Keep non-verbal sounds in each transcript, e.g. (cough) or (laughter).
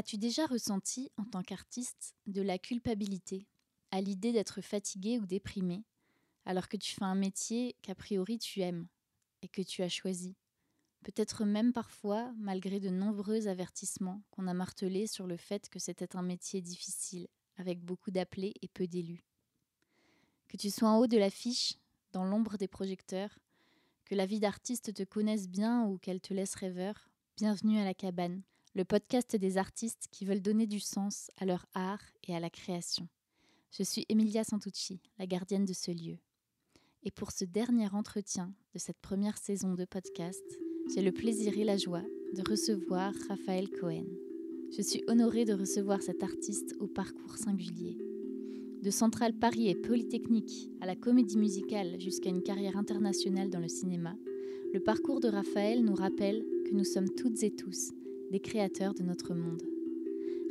As-tu déjà ressenti, en tant qu'artiste, de la culpabilité à l'idée d'être fatigué ou déprimé, alors que tu fais un métier qu'a priori tu aimes et que tu as choisi? Peut-être même parfois, malgré de nombreux avertissements qu'on a martelés sur le fait que c'était un métier difficile, avec beaucoup d'appelés et peu d'élus. Que tu sois en haut de l'affiche, dans l'ombre des projecteurs, que la vie d'artiste te connaisse bien ou qu'elle te laisse rêveur, bienvenue à la cabane, le podcast des artistes qui veulent donner du sens à leur art et à la création. Je suis Emilia Santucci, la gardienne de ce lieu. Et pour ce dernier entretien de cette première saison de podcast, j'ai le plaisir et la joie de recevoir Raphaël Cohen. Je suis honorée de recevoir cet artiste au parcours singulier. De Centrale Paris et Polytechnique à la comédie musicale jusqu'à une carrière internationale dans le cinéma, le parcours de Raphaël nous rappelle que nous sommes toutes et tous des créateurs de notre monde.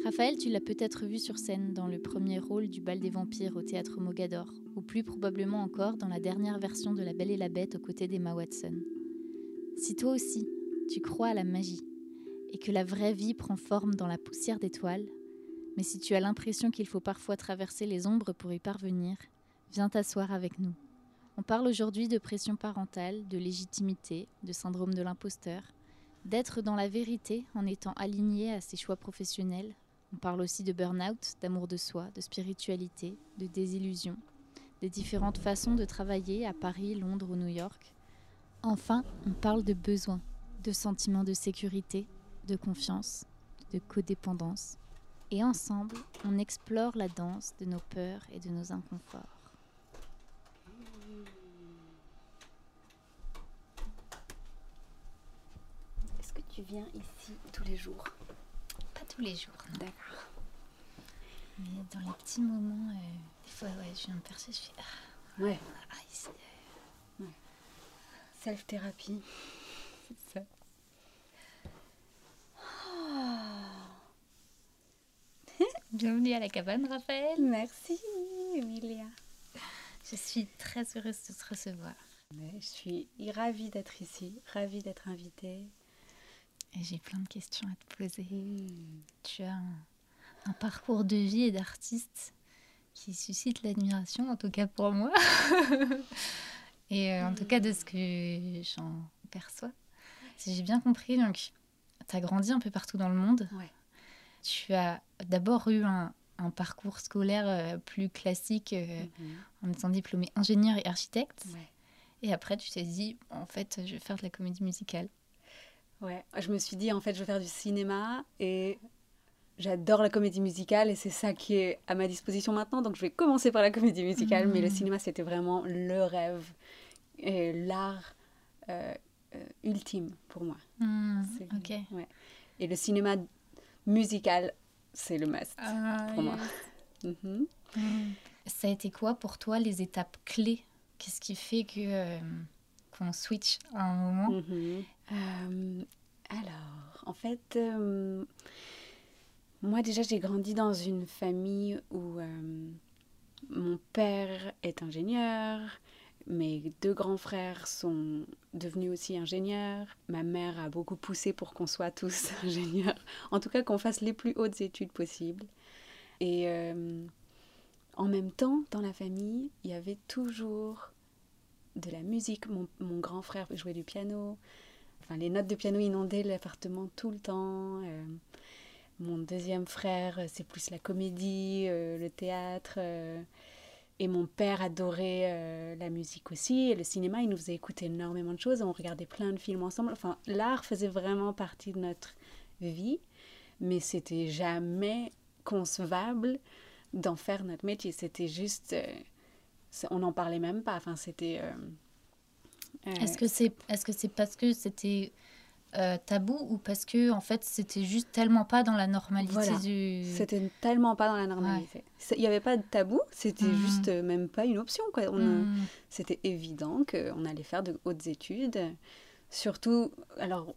Raphaël, tu l'as peut-être vu sur scène dans le premier rôle du Bal des Vampires au théâtre Mogador, ou plus probablement encore dans la dernière version de La Belle et la Bête aux côtés d'Emma Watson. Si toi aussi, tu crois à la magie et que la vraie vie prend forme dans la poussière d'étoiles, mais si tu as l'impression qu'il faut parfois traverser les ombres pour y parvenir, viens t'asseoir avec nous. On parle aujourd'hui de pression parentale, de légitimité, de syndrome de l'imposteur, d'être dans la vérité en étant aligné à ses choix professionnels. On parle aussi de burn-out, d'amour de soi, de spiritualité, de désillusion, des différentes façons de travailler à Paris, Londres ou New York, Enfin, on parle de besoin, de sentiment de sécurité, de confiance, de codépendance. Et ensemble, on explore la danse de nos peurs et de nos inconforts. Est-ce que tu viens ici tous les jours Pas tous les jours, D'accord. Mais dans les petits moments, euh, des fois, ouais, je viens me percer, je fais ah, Ouais. ah, ici, Self-thérapie. c'est ça. (laughs) Bienvenue à la cabane, Raphaël. Merci, Emilia. Je suis très heureuse de te recevoir. je suis ravie d'être ici, ravie d'être invitée. J'ai plein de questions à te poser. Tu as un, un parcours de vie et d'artiste qui suscite l'admiration, en tout cas pour moi. (laughs) et euh, en tout cas de ce que j'en perçois. Si j'ai bien compris, donc tu as grandi un peu partout dans le monde. Ouais. Tu as d'abord eu un, un parcours scolaire euh, plus classique euh, en étant diplômé ingénieur et architecte. Ouais. Et après, tu t'es dit, en fait, je vais faire de la comédie musicale. Ouais, je me suis dit en fait je vais faire du cinéma et j'adore la comédie musicale et c'est ça qui est à ma disposition maintenant donc je vais commencer par la comédie musicale mais le Mhm. cinéma c'était vraiment le rêve et l'art euh, euh, ultime pour moi. C'est- ok. Ouais. Et le cinéma musical c'est le must pour moi. Mhm. Hmm. Ça a été quoi pour toi les étapes clés? Qu'est-ce qui fait que euh, qu'on switch à un moment? Mhm. Euh, alors, en fait, euh, moi déjà j'ai grandi dans une famille où euh, mon père est ingénieur, mes deux grands frères sont devenus aussi ingénieurs, ma mère a beaucoup poussé pour qu'on soit tous (laughs) ingénieurs, en tout cas qu'on fasse les plus hautes études possibles. Et en même temps, dans la famille, il y avait toujours de la musique. Mon grand frère jouait du piano. Les notes de piano inondaient l'appartement tout le temps. Euh, mon deuxième frère, euh, c'est plus la comédie, euh, le théâtre. et mon père adorait la musique aussi. Et le cinéma, il nous faisait écouter énormément de choses. On regardait plein de films ensemble. Enfin, l'art faisait vraiment partie de notre vie. Mais c'était jamais concevable d'en faire notre métier. C'était juste... on n'en parlait même pas. Enfin, c'était... Est-ce que c'est est-ce que c'est parce que c'était euh, tabou ou parce que en fait c'était juste tellement pas dans la normalité Voilà. du C'était tellement pas dans la normalité. Il n'y avait pas de tabou, c'était Mhm. juste euh, même pas une option. Quoi. Euh, Hmm. C'était évident qu'on allait faire de hautes études. Surtout, alors,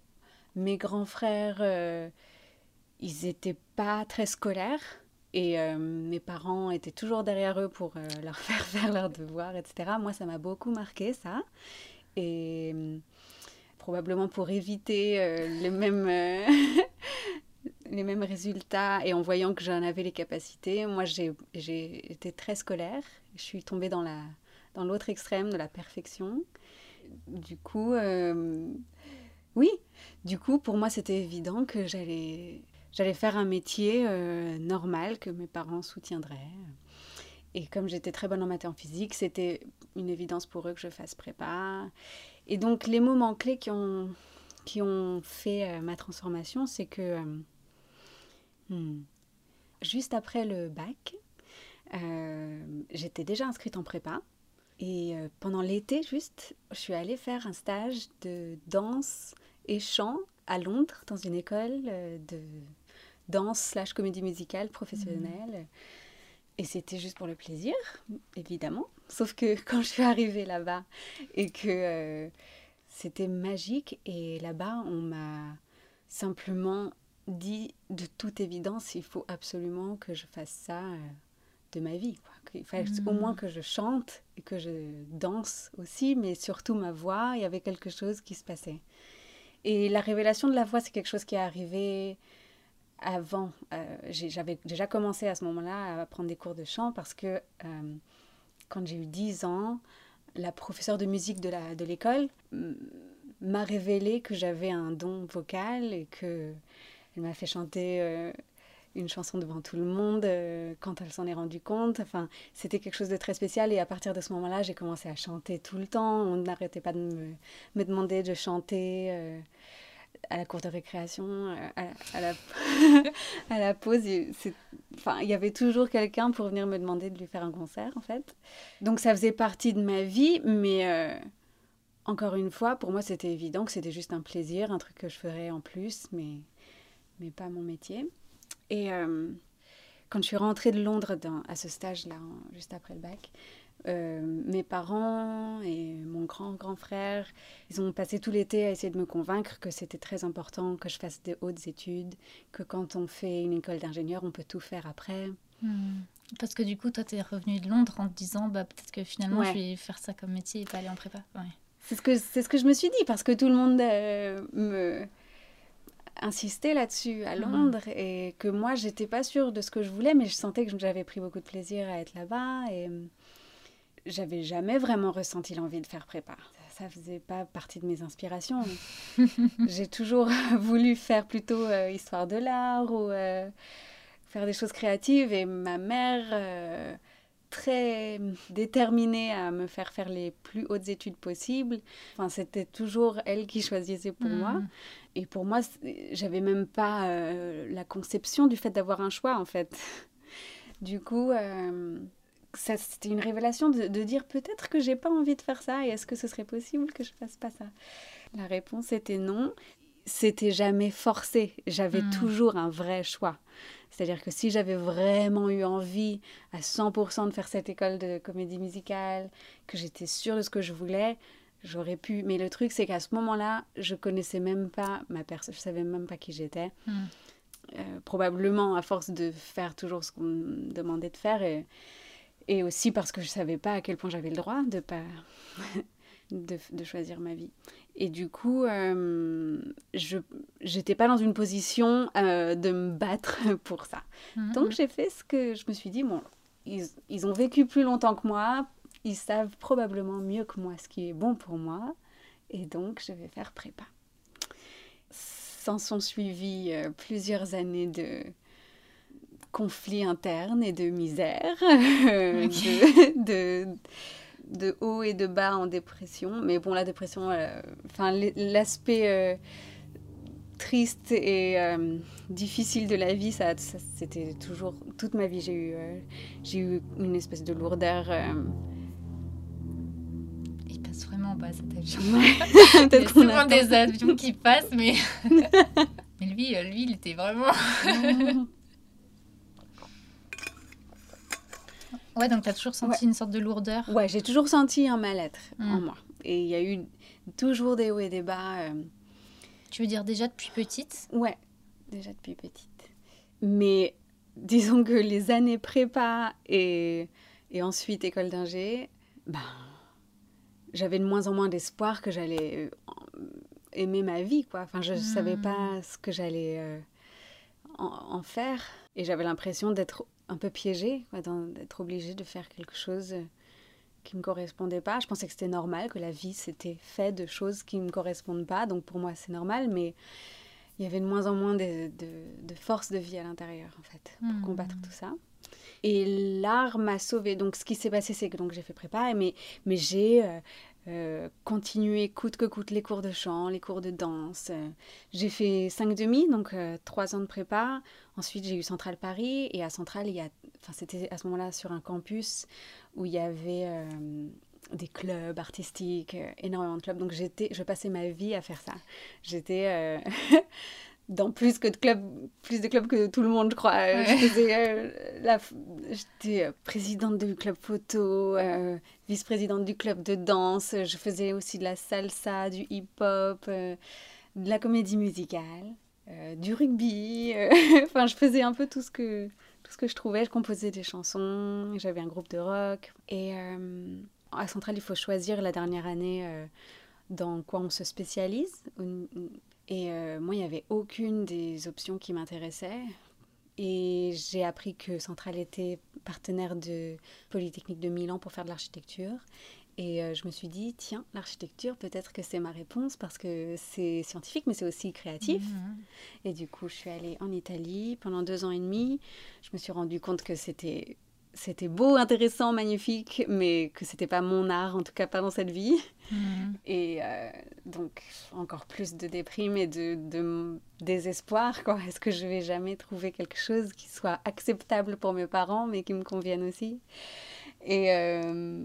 mes grands frères, euh, ils n'étaient pas très scolaires. Et euh, mes parents étaient toujours derrière eux pour euh, leur (laughs) faire faire leurs devoirs, etc. Moi, ça m'a beaucoup marqué, ça. Et euh, probablement pour éviter euh, les mêmes, euh, (laughs) les mêmes résultats et en voyant que j'en avais les capacités, moi j'ai été très scolaire. Je suis tombée dans la dans l'autre extrême de la perfection. Du coup, oui, du coup, pour moi, c'était évident que j'allais faire un métier normal que mes parents soutiendraient. Et comme j'étais très bonne en maths et en physique, c'était une évidence pour eux que je fasse prépa. Et donc, les moments clés qui ont, qui ont fait euh, ma transformation, c'est que hmm, juste après le bac, j'étais déjà inscrite en prépa. Et euh, pendant l'été, juste, je suis allée faire un stage de danse et chant à Londres, dans une école euh, de danse slash comédie musicale professionnelle. Mmh. Et c'était juste pour le plaisir, évidemment. Sauf que (laughs) quand je suis arrivée là-bas et que euh, c'était magique, et là-bas, on m'a simplement dit de toute évidence, il faut absolument que je fasse ça de ma vie. Il fallait au moins que je chante et que je danse aussi, mais surtout ma voix, il y avait quelque chose qui se passait. Et la révélation de la voix, c'est quelque chose qui est arrivé avant. Euh, j'avais déjà commencé à ce moment-là à prendre des cours de chant parce que euh, quand j'ai eu 10 ans, la professeure de musique de l'école de m'a révélé que j'avais un don vocal et que elle m'a fait chanter euh, une chanson devant tout le monde quand elle s'en est rendue compte. Enfin, c'était quelque chose de très spécial et à partir de ce moment-là, j'ai commencé à chanter tout le temps. On n'arrêtait pas de me, me, demander de chanter à la cour de récréation, euh, à, la, (laughs) à la pause. Il y avait toujours quelqu'un pour venir me demander de lui faire un concert, en fait. Donc ça faisait partie de ma vie, mais encore une fois, pour moi, c'était évident que c'était juste un plaisir, un truc que je ferais en plus, mais, mais pas mon métier. Et euh, quand je suis rentrée de Londres à ce stage-là, juste après le bac, euh, mes parents et mon grand grand frère, ils ont passé tout l'été à essayer de me convaincre que c'était très important que je fasse des hautes études, que quand on fait une école d'ingénieur, on peut tout faire après. Hmm. Parce que du coup, toi, tu es revenu de Londres en te disant, bah, peut-être que finalement, je vais faire ça comme métier et pas aller en prépa. Ouais. C'est ce, que, ce que je me suis dit, parce que tout le monde euh, me insister là-dessus à mhm. Londres et que moi j'étais pas sûre de ce que je voulais mais je sentais que j'avais pris beaucoup de plaisir à être là-bas et j'avais jamais vraiment ressenti l'envie de faire prépa. Ça, faisait pas partie de mes inspirations. (laughs) J'ai toujours (laughs) voulu faire plutôt euh, histoire de l'art ou euh, faire des choses créatives et ma mère très déterminée à me faire faire les plus hautes études possibles. Enfin, c'était toujours elle qui choisissait pour moi. Mhm. Et pour moi, j'avais même pas euh, la conception du fait d'avoir un choix, en fait. (laughs) Du coup, c'était une révélation de, de dire peut-être que j'ai pas envie de faire ça et est-ce que ce serait possible que je fasse pas ça? La réponse était non. C'était jamais forcé. J'avais hmm. toujours un vrai choix. C'est-à-dire que si j'avais vraiment eu envie à 100% de faire cette école de comédie musicale, que j'étais sûre de ce que je voulais, j'aurais pu. Mais le truc, c'est qu'à ce moment-là, je connaissais même pas ma personne, je savais même pas qui j'étais. Hmm. Euh, probablement à force de faire toujours ce qu'on me demandait de faire et, et aussi parce que je savais pas à quel point j'avais le droit de pas (laughs) de, de, choisir ma vie. Et du coup, euh, je n'étais pas dans une position euh, de me battre (laughs) pour ça. Hmm. Donc j'ai fait ce que je me suis dit, bon, ils, ils ont vécu plus longtemps que moi, ils savent probablement mieux que moi ce qui est bon pour moi, et donc je vais faire prépa. S'en sont suivis euh, plusieurs années de conflits internes et de misère, (laughs) de, de, haut et de bas en dépression. Mais bon, la dépression, euh, enfin l'aspect euh, triste et difficile de la vie, ça, c'était toujours toute ma vie. J'ai eu, j'ai eu une espèce de lourdeur vraiment pas cet avion. (laughs) (laughs) Il y a souvent des avions qui passent, mais, mais lui, euh, lui, il était vraiment. Ouais, donc tu as toujours senti une sorte de lourdeur. Ouais, j'ai toujours senti un mal-être en hmm. moi. Et il y a eu toujours des hauts et des bas. Euh. Tu veux dire déjà depuis petite? Ouais, déjà depuis petite. Mais disons que les années prépa et, et ensuite école d'ingé, ben j'avais de moins en moins d'espoir que j'allais euh, aimer ma vie, quoi. Enfin, je ne savais hmm. pas ce que j'allais euh, en, faire. Et j'avais l'impression d'être un peu piégée, d'être obligée de faire quelque chose qui me correspondait pas. Je pensais que c'était normal, que la vie s'était fait de choses qui ne me correspondent pas. Donc pour moi, c'est normal, mais il y avait de moins en moins de, de, force de vie à l'intérieur, en fait, pour hmm. combattre tout ça. Et l'art m'a sauvée. Donc ce qui s'est passé, c'est que donc j'ai fait prépa, mais, mais j'ai euh, euh, continué coûte que coûte les cours de chant, les cours de danse. j'ai fait cinq demi, donc euh, trois ans de prépa. Ensuite, j'ai eu Centrale Paris. Et à Centrale, il y a, enfin, c'était à ce moment-là sur un campus où il y avait des clubs artistiques, euh, énormément de clubs. Donc j'étais, je passais ma vie à faire ça. J'étais euh, (laughs) dans plus que de clubs, plus de clubs que tout le monde, je crois. Euh, j'étais présidente du club photo, vice-présidente du club de danse. Je faisais aussi de la salsa, du hip-hop, de la comédie musicale, du rugby. (laughs) enfin, je faisais un peu tout ce que tout ce que je trouvais. Je composais des chansons. J'avais un groupe de rock et à Centrale, il faut choisir la dernière année euh, dans quoi on se spécialise. Et euh, moi, il n'y avait aucune des options qui m'intéressait. Et j'ai appris que Centrale était partenaire de Polytechnique de Milan pour faire de l'architecture. Et euh, je me suis dit, tiens, l'architecture, peut-être que c'est ma réponse parce que c'est scientifique, mais c'est aussi créatif. Mhm. Et du coup, je suis allée en Italie pendant deux ans et demi. Je me suis rendu compte que c'était c'était beau, intéressant, magnifique, mais que c'était pas mon art, en tout cas pas dans cette vie. Mhm. Et euh, donc, encore plus de déprime et de, de désespoir. Quoi. Est-ce que je vais jamais trouver quelque chose qui soit acceptable pour mes parents, mais qui me convienne aussi? Et, euh,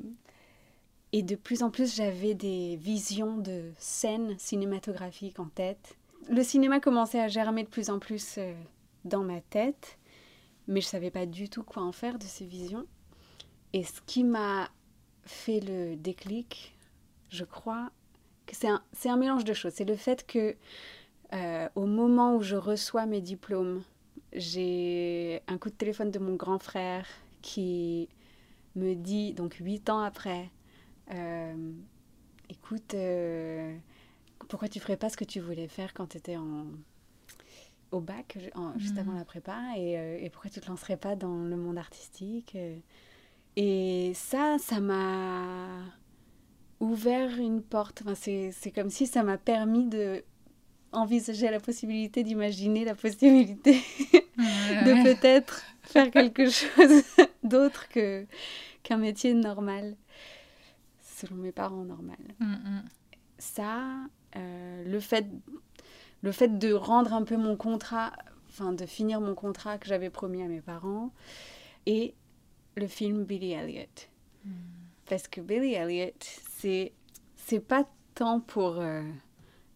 et de plus en plus, j'avais des visions de scènes cinématographiques en tête. Le cinéma commençait à germer de plus en plus euh, dans ma tête mais je savais pas du tout quoi en faire de ces visions. Et ce qui m'a fait le déclic, je crois que c'est un, un mélange de choses. C'est le fait que euh, au moment où je reçois mes diplômes, j'ai un coup de téléphone de mon grand frère qui me dit, donc huit ans après, euh, écoute, euh, pourquoi tu ferais pas ce que tu voulais faire quand tu étais en, au bac, juste avant mm. la prépa, et, euh, et, pourquoi tu te lancerais pas dans le monde artistique euh. Et ça, ça m'a ouvert une porte. Enfin, c'est comme si ça m'a permis de envisager la possibilité, d'imaginer la possibilité (laughs) de peut-être faire quelque (laughs) chose d'autre que qu'un métier normal, selon mes parents normal. Mm, mm. Ça, euh, le fait le fait de rendre un peu mon contrat, enfin de finir mon contrat que j'avais promis à mes parents, et le film Billy Elliot. Hmm. Parce que Billy Elliot, c'est c'est pas tant pour euh,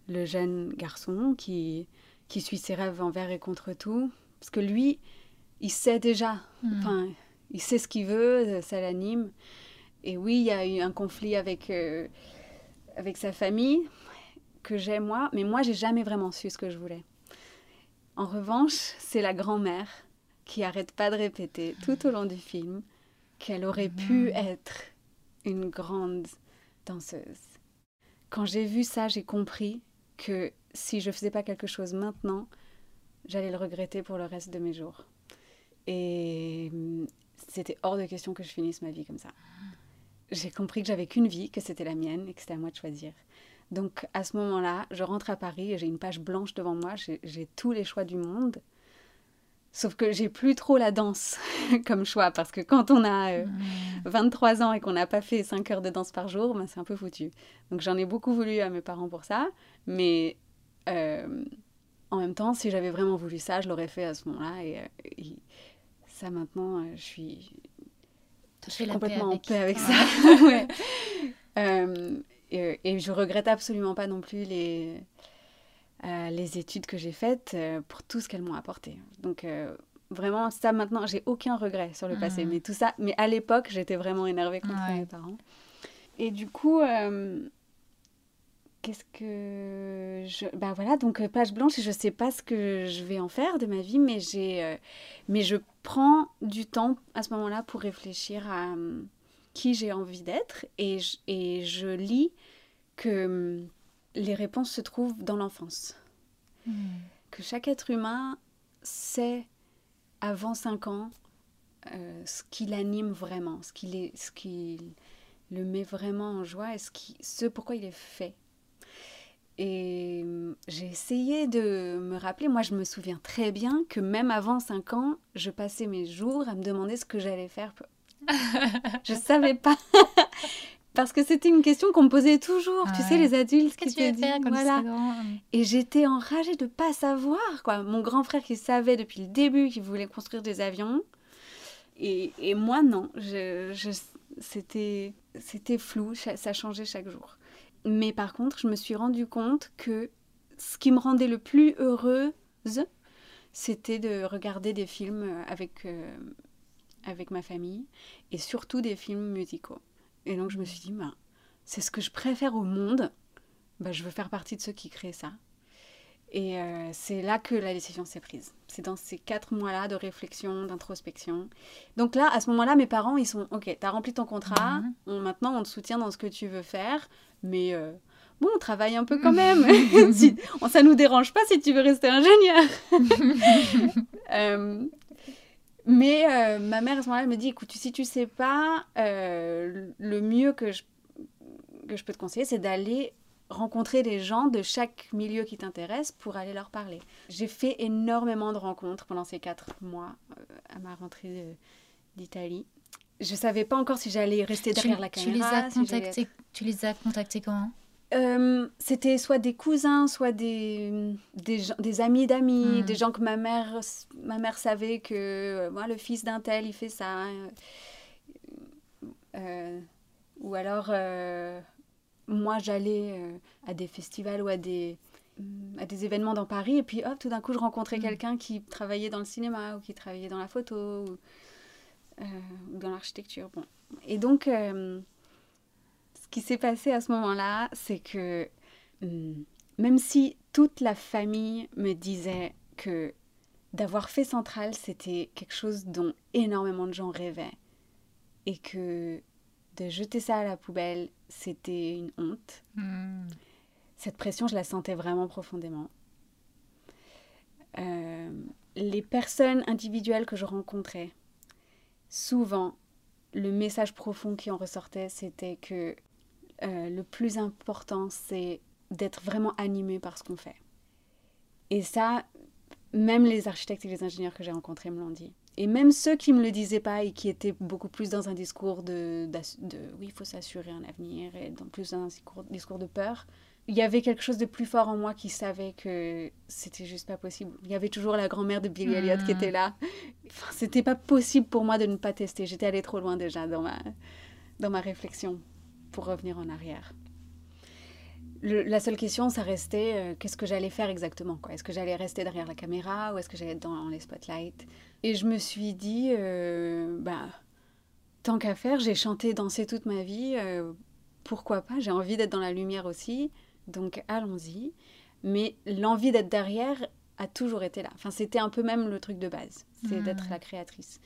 le jeune garçon qui qui suit ses rêves envers et contre tout, parce que lui, il sait déjà, hmm. enfin, il sait ce qu'il veut, ça l'anime. Et oui, il y a eu un conflit avec euh, avec sa famille, que j'ai moi, mais moi, j'ai jamais vraiment su ce que je voulais. En revanche, c'est la grand-mère qui arrête pas de répéter tout au long du film qu'elle aurait pu mhm. être une grande danseuse. Quand j'ai vu ça, j'ai compris que si je faisais pas quelque chose maintenant, j'allais le regretter pour le reste de mes jours. Et mm, c'était hors de question que je finisse ma vie comme ça. J'ai compris que j'avais qu'une vie, que c'était la mienne et que c'était à moi de choisir. Donc à ce moment-là, je rentre à Paris et j'ai une page blanche devant moi, j'ai tous les choix du monde. Sauf que j'ai plus trop la danse (laughs) comme choix parce que quand on a 23 euh, ans et qu'on n'a pas fait 5 heures de danse par jour, ben, c'est un peu foutu. Donc j'en ai beaucoup voulu à mes parents pour ça, mais euh, en même temps, si j'avais vraiment voulu ça, je l'aurais fait à ce moment-là. Et, euh, ça maintenant, je suis, je suis complètement en paix avec ça. (laughs) ouais. (laughs) Et, et, je regrette absolument pas non plus les, euh, les études que j'ai faites euh, pour tout ce qu'elles m'ont apporté. Donc euh, vraiment, ça maintenant, j'ai aucun regret sur le passé. Mmh. Mais tout ça, mais à l'époque, j'étais vraiment énervée contre mes parents. Et du coup, qu'est-ce que je... Ben voilà, donc page blanche, et je sais pas ce que je vais en faire de ma vie, mais, j'ai, mais je prends du temps à ce moment-là pour réfléchir à qui j'ai envie d'être et je, et je lis que hum, les réponses se trouvent dans l'enfance. Hmm. Que chaque être humain sait avant 5 ans euh, ce qui l'anime vraiment, ce qui, est, ce qui le met vraiment en joie et ce, qui, ce pourquoi il est fait. Et hum, j'ai essayé de me rappeler, moi je me souviens très bien que même avant 5 ans, je passais mes jours à me demander ce que j'allais faire. (laughs) je savais pas. (laughs) Parce que c'était une question qu'on me posait toujours, tu sais, les adultes qui te disent, voilà. Et j'étais enragée de pas savoir, quoi. Mon grand frère qui savait depuis le début qu'il voulait construire des avions, et, et moi non, je, je c'était c'était flou, ça changeait chaque jour. Mais par contre, je me suis rendu compte que ce qui me rendait le plus heureuse, c'était de regarder des films avec, euh, avec ma famille et surtout des films musicaux. Et donc je me suis dit, bah, c'est ce que je préfère au monde, bah, je veux faire partie de ceux qui créent ça. Et euh, c'est là que la décision s'est prise. C'est dans ces quatre mois-là de réflexion, d'introspection. Donc là, à ce moment-là, mes parents, ils sont, ok, tu as rempli ton contrat, mhm. maintenant on te soutient dans ce que tu veux faire, mais euh, bon, on travaille un peu quand (laughs) même. (laughs) si, on, ça nous dérange pas si tu veux rester ingénieur. (laughs) euh, mais euh, ma mère, à ce moment-là, me dit, écoute, si tu sais pas, le mieux que je, que je peux te conseiller, c'est d'aller rencontrer des gens de chaque milieu qui t'intéresse pour aller leur parler. J'ai fait énormément de rencontres pendant ces quatre mois euh, à ma rentrée d'Italie. Je savais pas encore si j'allais rester derrière la caméra. Tu les as contactés, tu les as contactés comment? Euh, C'était soit des cousins, soit des, des, des amis d'amis, hmm. des gens que ma mère, ma mère savait que euh, moi, le fils d'un tel, il fait ça. ou alors moi, j'allais euh, à des festivals ou à des, à des événements dans Paris, et puis hop, tout d'un coup, je rencontrais mm. quelqu'un qui travaillait dans le cinéma ou qui travaillait dans la photo ou, euh, dans l'architecture. Bon. Et donc, euh, qui s'est passé à ce moment-là, c'est que mm, même si toute la famille me disait que d'avoir fait Centrale, c'était quelque chose dont énormément de gens rêvaient, et que de jeter ça à la poubelle, c'était une honte. Hmm. Cette pression, je la sentais vraiment profondément. Euh, les personnes individuelles que je rencontrais, souvent, le message profond qui en ressortait, c'était que euh, le plus important, c'est d'être vraiment animé par ce qu'on fait. Et ça, même les architectes et les ingénieurs que j'ai rencontrés me l'ont dit. Et même ceux qui ne me le disaient pas et qui étaient beaucoup plus dans un discours de, de, oui, il faut s'assurer un avenir, et dans plus dans un discours, discours de peur, il y avait quelque chose de plus fort en moi qui savait que c'était juste pas possible. Il y avait toujours la grand-mère de Billy Elliot qui était là. Enfin, c'était pas possible pour moi de ne pas tester. J'étais allée trop loin déjà dans ma, dans ma réflexion pour revenir en arrière la seule question, ça restait euh, qu'est-ce que j'allais faire exactement quoi? Est-ce que j'allais rester derrière la caméra ou est-ce que j'allais être dans les spotlights? Et je me suis dit, euh, bah, tant qu'à faire, j'ai chanté, dansé toute ma vie, euh, pourquoi pas? J'ai envie d'être dans la lumière aussi, donc allons-y. Mais l'envie d'être derrière a toujours été là. Enfin, c'était un peu même le truc de base, c'est mmh. d'être la créatrice.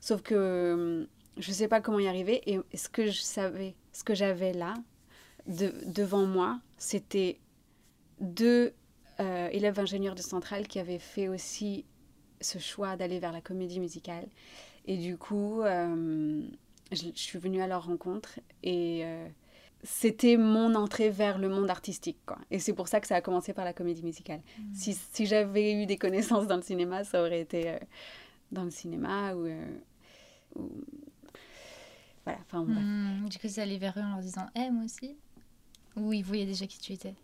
Sauf que je ne sais pas comment y arriver et ce que je savais, ce que j'avais là, devant moi, c'était deux euh, élèves ingénieurs de Centrale qui avaient fait aussi ce choix d'aller vers la comédie musicale. Et du coup, euh, je, suis venue à leur rencontre et euh, c'était mon entrée vers le monde artistique. Quoi. Et c'est pour ça que ça a commencé par la comédie musicale. Mmh. Si, si j'avais eu des connaissances dans le cinéma, ça aurait été dans le cinéma ou, voilà. Enfin, mmh. Du coup, c'est allé vers eux en leur disant Eh, moi aussi ou ils voyaient déjà qui tu étais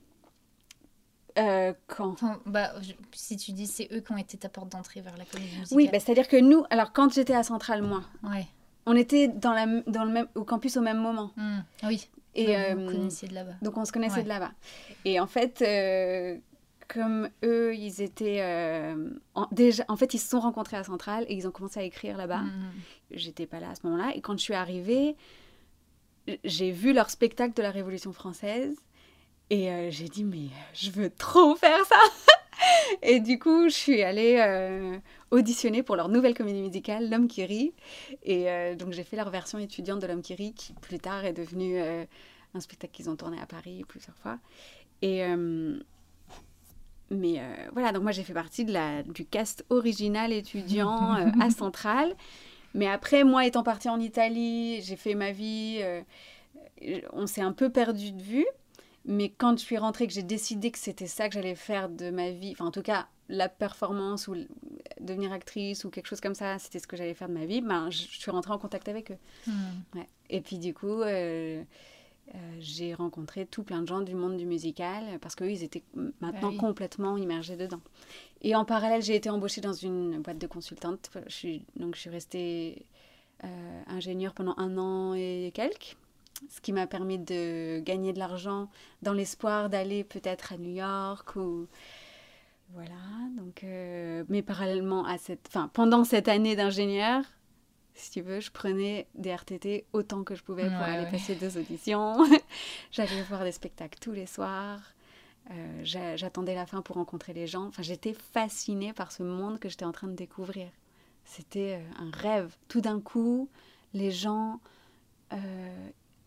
euh, quand? Bah, Si tu dis c'est eux qui ont été ta porte d'entrée vers la comédie musicale. Oui, bah, c'est-à-dire que nous, alors quand j'étais à Centrale, moi, ouais. on était dans la, dans le même, au campus au même moment. Mmh. Oui. Et, donc, on se euh, connaissait de là-bas. Donc on se connaissait de là-bas. Et en fait, euh, comme eux, ils étaient. en, déjà, en fait, ils se sont rencontrés à Centrale et ils ont commencé à écrire là-bas. Mmh. J'étais pas là à ce moment-là. Et quand je suis arrivée, j'ai vu leur spectacle de la Révolution française et euh, j'ai dit mais je veux trop faire ça (laughs) et du coup je suis allée euh, auditionner pour leur nouvelle comédie musicale L'homme qui rit et euh, donc j'ai fait leur version étudiante de L'homme qui rit qui plus tard est devenu un spectacle qu'ils ont tourné à Paris plusieurs fois et mais voilà, donc moi j'ai fait partie de la, du cast original étudiant à (laughs) Centrale. Mais après, moi étant partie en Italie, j'ai fait ma vie, on s'est un peu perdu de vue. Mais quand je suis rentrée, que j'ai décidé que c'était ça que j'allais faire de ma vie, enfin en tout cas la performance ou devenir actrice ou quelque chose comme ça, c'était ce que j'allais faire de ma vie, ben, je, suis rentrée en contact avec eux. Hmm. Et puis du coup, euh, euh, j'ai rencontré tout plein de gens du monde du musical parce qu'eux, ils étaient maintenant bah complètement immergés dedans. Et en parallèle, j'ai été embauchée dans une boîte de consultante. Je suis, donc je suis restée euh, ingénieure pendant un an et quelques ce qui m'a permis de gagner de l'argent dans l'espoir d'aller peut-être à New York ou voilà donc euh, mais parallèlement à cette enfin pendant cette année d'ingénieur si tu veux je prenais des RTT autant que je pouvais pour aller passer deux auditions. (laughs) J'allais voir des spectacles tous les soirs. Euh, j'attendais la fin pour rencontrer les gens. Enfin j'étais fascinée par ce monde que j'étais en train de découvrir. C'était euh, un rêve. Tout d'un coup les gens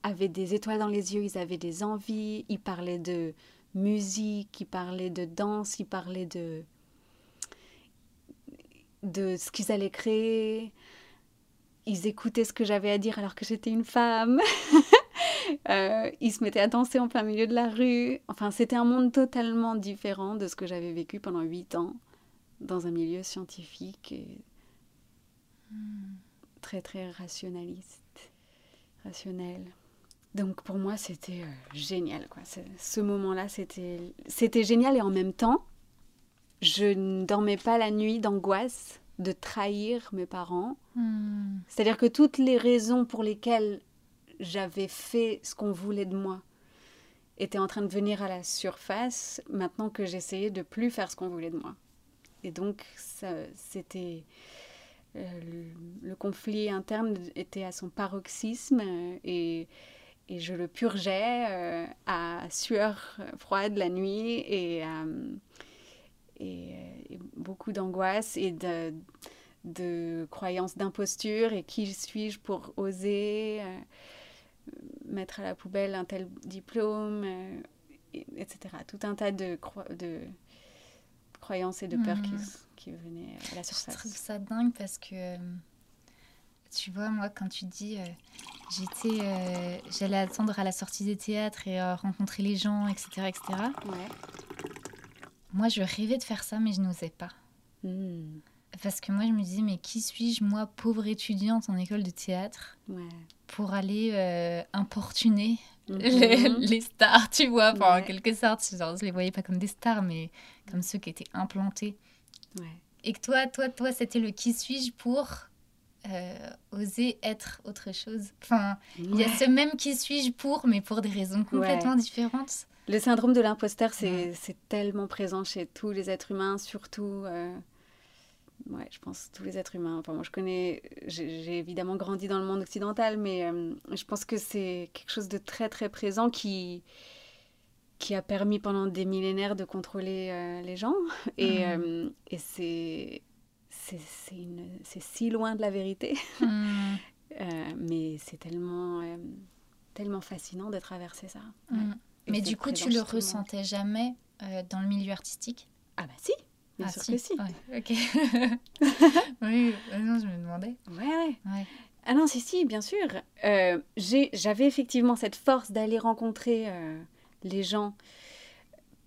avaient des étoiles dans les yeux, ils avaient des envies, ils parlaient de musique, ils parlaient de danse, ils parlaient de, de ce qu'ils allaient créer. Ils écoutaient ce que j'avais à dire alors que j'étais une femme. (laughs) euh, ils se mettaient à danser en plein milieu de la rue. Enfin, c'était un monde totalement différent de ce que j'avais vécu pendant huit ans dans un milieu scientifique et hmm. très très rationaliste, rationnel. Donc pour moi, c'était euh, génial. Quoi. Ce moment-là, c'était, c'était génial et en même temps, je ne dormais pas la nuit d'angoisse de trahir mes parents. Hmm. C'est-à-dire que toutes les raisons pour lesquelles j'avais fait ce qu'on voulait de moi étaient en train de venir à la surface maintenant que j'essayais de plus faire ce qu'on voulait de moi. Et donc, c'était... Euh, le, le, conflit interne était à son paroxysme et et je le purgeais euh, à sueur froide la nuit et, euh, et, beaucoup d'angoisse et de, de croyances d'imposture et qui suis-je pour oser euh, mettre à la poubelle un tel diplôme, etc. Tout un tas de, de croyances et de peurs qui, mmh. qui, venaient à la surface. Je trouve ça dingue parce que tu vois, moi, quand tu dis euh, j'étais, euh, j'allais attendre à la sortie des théâtres et euh, rencontrer les gens, etc., etc. Moi, je rêvais de faire ça, mais je n'osais pas. Hmm. Parce que moi, je me disais, mais qui suis-je, moi, pauvre étudiante en école de théâtre, pour aller importuner mhm. les, stars, tu vois, en quelque sorte. Genre, je les voyais pas comme des stars, mais comme ceux qui étaient implantés. Et que toi, toi, toi, c'était le qui suis-je pour euh, oser être autre chose? Enfin, il y a ce même qui suis-je pour, mais pour des raisons complètement différentes. Le syndrome de l'imposteur, c'est tellement présent chez tous les êtres humains, surtout. Euh, ouais, je pense tous les êtres humains. Enfin, moi, je connais. J'ai évidemment grandi dans le monde occidental, mais euh, je pense que c'est quelque chose de très, très présent qui qui a permis pendant des millénaires de contrôler les gens. Et, mmh. et c'est c'est si loin de la vérité. (laughs) Euh, mais c'est tellement, euh, tellement fascinant de traverser ça. Hmm. Mais du coup, tu le ressentais jamais euh, dans le milieu artistique? Ah bah si, bien ah, sûr que si. ok. (laughs) oui, non, je me demandais. Ouais, ouais. Ah non, si, si, bien sûr. J'avais effectivement cette force d'aller rencontrer les gens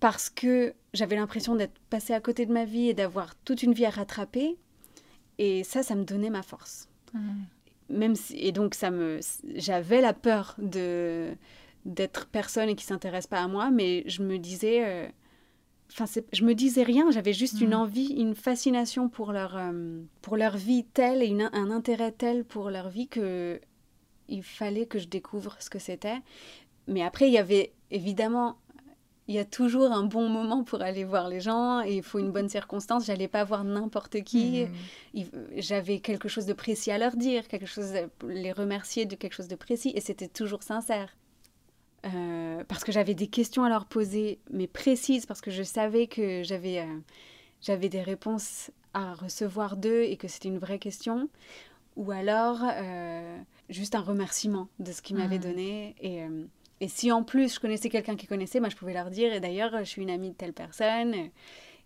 parce que j'avais l'impression d'être passée à côté de ma vie et d'avoir toute une vie à rattraper. Et ça, ça me donnait ma force. Mmh. Même si, et donc, ça me, j'avais la peur de d'être personne et qui s'intéresse pas à moi, mais je me disais, euh, enfin, je me disais rien. J'avais juste une mmh. envie, une fascination pour leur euh, pour leur vie telle et un intérêt tel pour leur vie que il fallait que je découvre ce que c'était. Mais après, il y avait évidemment il y a toujours un bon moment pour aller voir les gens et il faut une bonne circonstance. J'allais pas voir n'importe qui. Hmm. J'avais quelque chose de précis à leur dire, quelque chose, les remercier de quelque chose de précis et c'était toujours sincère. Euh, parce que j'avais des questions à leur poser, mais précises, parce que je savais que j'avais euh, j'avais des réponses à recevoir d'eux et que c'était une vraie question. Ou alors, euh, juste un remerciement de ce qu'ils m'avaient hmm. donné. Et, Et si en plus je connaissais quelqu'un qui connaissait, moi je pouvais leur dire, et d'ailleurs je suis une amie de telle personne.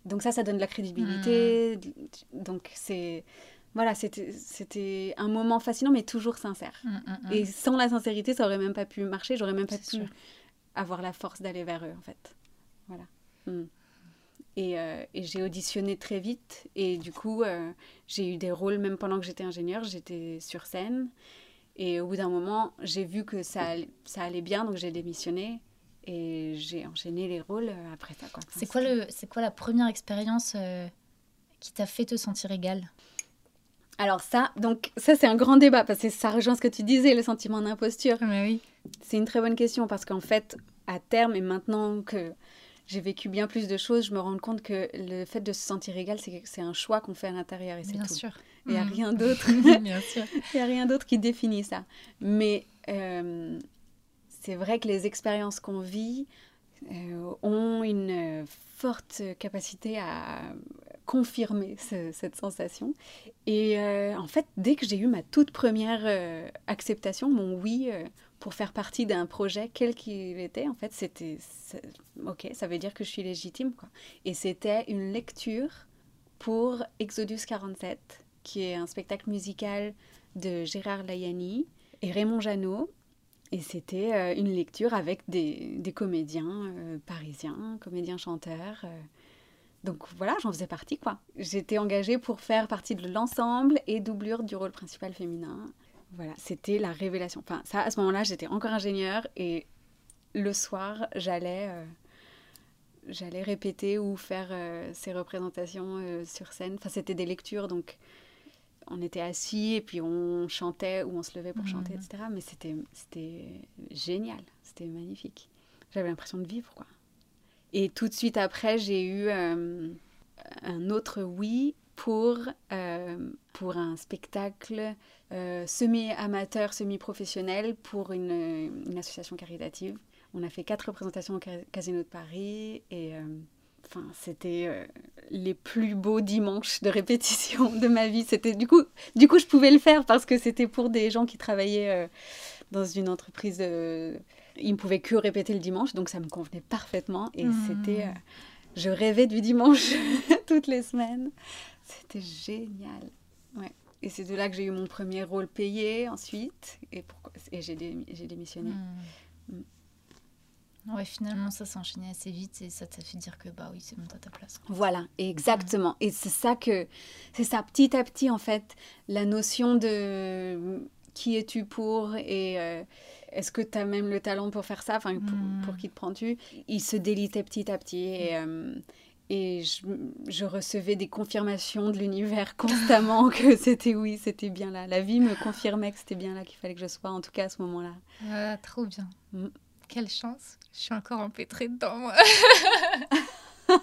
Donc ça, ça donne de la crédibilité. Mm. Donc c'est... Voilà, c'était un moment fascinant, mais toujours sincère. Mm, mm, et sans la sincérité, ça aurait même pas pu marcher, j'aurais même pas pu avoir la force d'aller vers eux, en fait. Voilà. Et, euh, et j'ai auditionné très vite, et du coup, euh, j'ai eu des rôles, même pendant que j'étais ingénieure, j'étais sur scène. Et au bout d'un moment, j'ai vu que ça, ça allait bien, donc j'ai démissionné et j'ai enchaîné les rôles euh, après ça. C'est quoi, le, quoi la première expérience euh, qui t'a fait te sentir égale? Alors ça, donc ça c'est un grand débat parce que ça rejoint ce que tu disais, le sentiment d'imposture. Mais oui. C'est une très bonne question parce qu'en fait, à terme et maintenant que j'ai vécu bien plus de choses, je me rends compte que le fait de se sentir égal, c'est un choix qu'on fait à l'intérieur et c'est tout. (laughs) Bien sûr. (laughs) Il n'y a rien d'autre. Bien sûr. Il n'y a rien d'autre qui définit ça. Mais euh, c'est vrai que les expériences qu'on vit euh, ont une forte capacité à confirmer cette sensation. Et euh, en fait, dès que j'ai eu ma toute première acceptation, mon oui pour faire partie d'un projet, quel qu'il était, en fait, c'était ok, ça veut dire que je suis légitime, quoi. Et c'était une lecture pour Exodus 47 qui est un spectacle musical de Gérard Layani et Raymond Janot. Et c'était euh, une lecture avec des, des comédiens euh, parisiens, comédiens chanteurs. Euh. Donc voilà, j'en faisais partie quoi. J'étais engagée pour faire partie de l'ensemble et doublure du rôle principal féminin. Voilà, c'était la révélation. Enfin, ça, à ce moment-là, j'étais encore ingénieure et le soir, j'allais j'allais répéter ou faire ces représentations sur scène. Enfin, c'était des lectures, donc on était assis et puis on chantait ou on se levait pour chanter, mhm. etc. Mais c'était, c'était génial, c'était magnifique. J'avais l'impression de vivre, quoi. Et tout de suite après, j'ai eu euh, un autre oui pour, euh, pour un spectacle euh, semi-amateur, semi-professionnel pour une, une, association caritative. On a fait quatre représentations au Casino de Paris et Enfin, c'était les plus beaux dimanches de répétition (laughs) de ma vie. C'était du coup, du coup, je pouvais le faire parce que c'était pour des gens qui travaillaient dans une entreprise. Euh, ils ne pouvaient que répéter le dimanche, donc ça me convenait parfaitement. Et mmh. c'était, je rêvais du dimanche (laughs) toutes les semaines. C'était génial. Ouais. Et c'est de là que j'ai eu mon premier rôle payé ensuite, et, et j'ai, démissionné. Mmh. Mmh. Ouais, finalement, ça s'est enchaîné assez vite et ça t'a fait dire que bah oui, c'est bon, à ta place. Voilà, exactement. Et c'est ça que, c'est ça, petit à petit, en fait, la notion de qui es-tu pour et euh, est-ce que tu as même le talent pour faire ça, enfin, pour, hmm. qui te prends-tu, il se délitait petit à petit. Et, euh, et je, je, recevais des confirmations de l'univers (laughs) constamment (laughs) que c'était oui, c'était bien là. La vie me confirmait que c'était bien là qu'il fallait que je sois, en tout cas à ce moment-là. Ah, trop bien. Mm. Quelle chance. Je suis encore empêtrée dedans, moi. (laughs)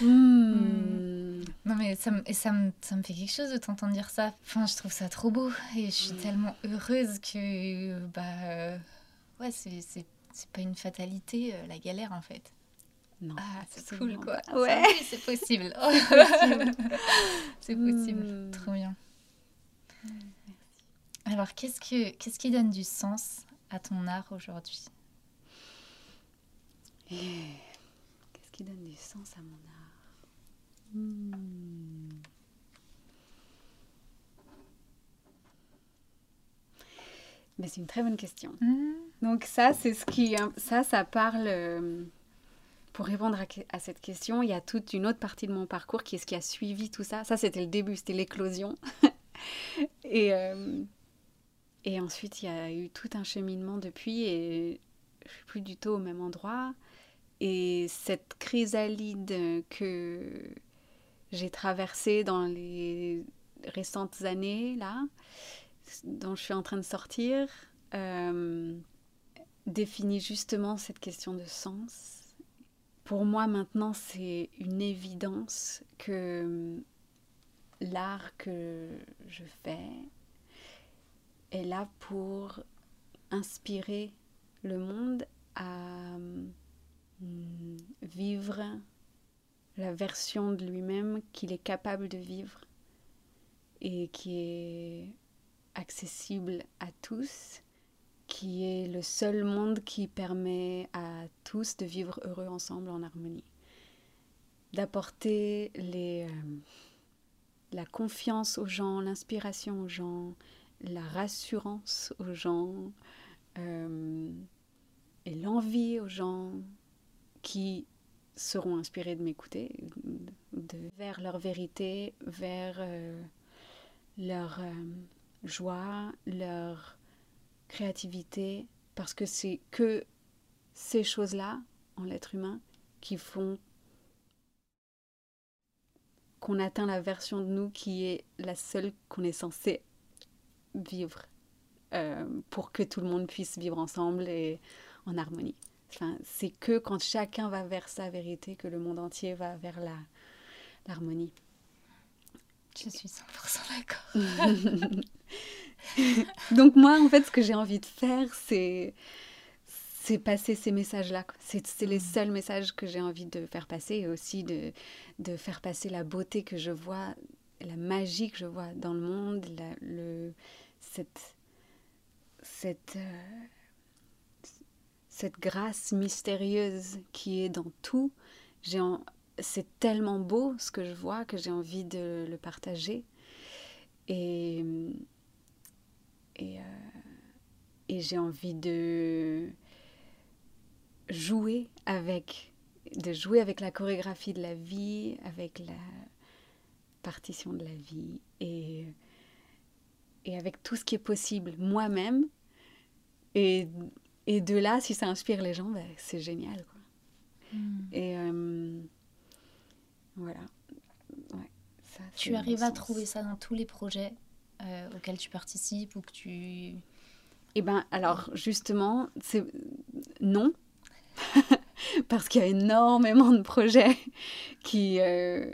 Hmm. Non, mais ça, me, ça, me, ça me fait quelque chose de t'entendre dire ça. Enfin, je trouve ça trop beau. Et je suis tellement heureuse que. Bah. Euh, ouais, c'est, pas une fatalité, euh, la galère, en fait. Non. Ah, c'est cool, quoi. Ouais. (laughs) c'est possible. c'est possible. Hmm. Trop bien. Alors, qu'est-ce, que, qu'est-ce qui donne du sens à ton art aujourd'hui? Eh, Qu'est-ce qui donne du sens à mon art? Hmm. Mais c'est une très bonne question. Hmm. Donc ça, c'est ce qui... Ça, ça parle... Euh, pour répondre à, cette question, il y a toute une autre partie de mon parcours qui est ce qui a suivi tout ça. Ça, c'était le début, c'était l'éclosion. (laughs) Et... Euh, et ensuite, il y a eu tout un cheminement depuis et je suis plus du tout au même endroit. Et cette chrysalide que j'ai traversée dans les récentes années, là, dont je suis en train de sortir, euh, définit justement cette question de sens. Pour moi, maintenant, c'est une évidence que l'art que je fais, est là pour inspirer le monde à mm, vivre la version de lui-même qu'il est capable de vivre et qui est accessible à tous qui est le seul monde qui permet à tous de vivre heureux ensemble en harmonie. D'apporter les, euh, la confiance aux gens, l'inspiration aux gens, la rassurance aux gens euh, et l'envie aux gens qui seront inspirés de m'écouter, vers leur vérité, vers euh, leur joie, leur créativité, parce que c'est que ces choses-là, en l'être humain, qui font qu'on atteint la version de nous qui est la seule qu'on est censé vivre euh, pour que tout le monde puisse vivre ensemble et en harmonie. Enfin, c'est que quand chacun va vers sa vérité que le monde entier va vers la l'harmonie. Je suis 100% d'accord. (laughs) Donc moi, en fait, ce que j'ai envie de faire, c'est c'est passer ces messages-là. C'est les mm. seuls messages que j'ai envie de faire passer et aussi de, de faire passer la beauté que je vois, la magie que je vois dans le monde, le, cette, cette, euh, cette grâce mystérieuse qui est dans tout. C'est tellement beau ce que je vois que j'ai envie de le partager. Et euh, et j'ai envie de jouer avec de jouer avec la chorégraphie de la vie, avec la partition de la vie et, et avec tout ce qui est possible moi-même. Et, et de là, si ça inspire les gens, ben, c'est génial. Quoi. Hmm. Et euh, voilà. Ouais, ça, tu arrives à trouver ça dans tous les projets euh, auxquels tu participes ou que tu... Eh bien, alors, justement, c'est non. (laughs) Parce qu'il y a énormément de projets qui, euh,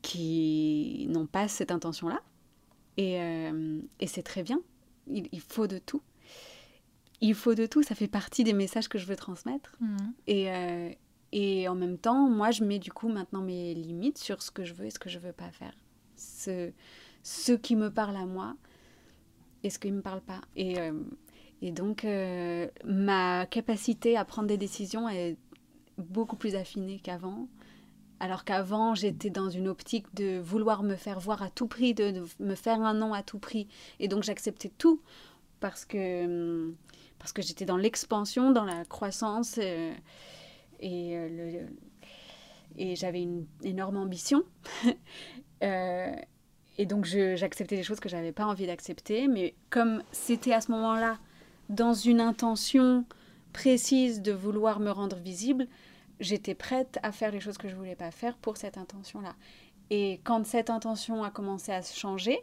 qui n'ont pas cette intention-là. Et, euh, et c'est très bien. Il, il, faut de tout. Il faut de tout. Ça fait partie des messages que je veux transmettre. Mhm. Et, et en même temps, moi, je mets du coup maintenant mes limites sur ce que je veux et ce que je veux pas faire. Ce, ce qui me parle à moi et ce qui ne me parle pas. Et, euh, et donc, euh, ma capacité à prendre des décisions est beaucoup plus affinée qu'avant. Alors qu'avant, j'étais dans une optique de vouloir me faire voir à tout prix, de, me faire un nom à tout prix. Et donc, j'acceptais tout parce que, parce que j'étais dans l'expansion, dans la croissance. Euh, et, le, et j'avais une énorme ambition. (laughs) Et donc j'acceptais des choses que j'avais pas envie d'accepter, mais comme c'était à ce moment-là dans une intention précise de vouloir me rendre visible, j'étais prête à faire les choses que je voulais pas faire pour cette intention-là. Et quand cette intention a commencé à se changer,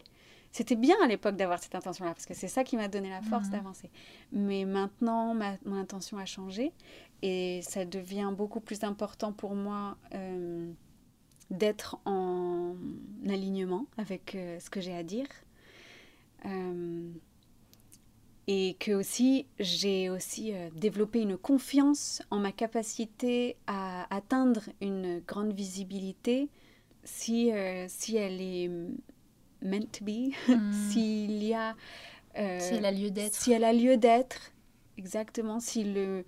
c'était bien à l'époque d'avoir cette intention-là, parce que c'est ça qui m'a donné la force mmh. d'avancer. Mais maintenant, ma, mon intention a changé et ça devient beaucoup plus important pour moi. Euh, d'être en alignement avec euh, ce que j'ai à dire. Euh, et que aussi j'ai aussi développé une confiance en ma capacité à atteindre une grande visibilité si, si elle est meant to be, (laughs) hmm. s'il y a... si elle a lieu d'être. Si elle a lieu d'être, exactement. Si le...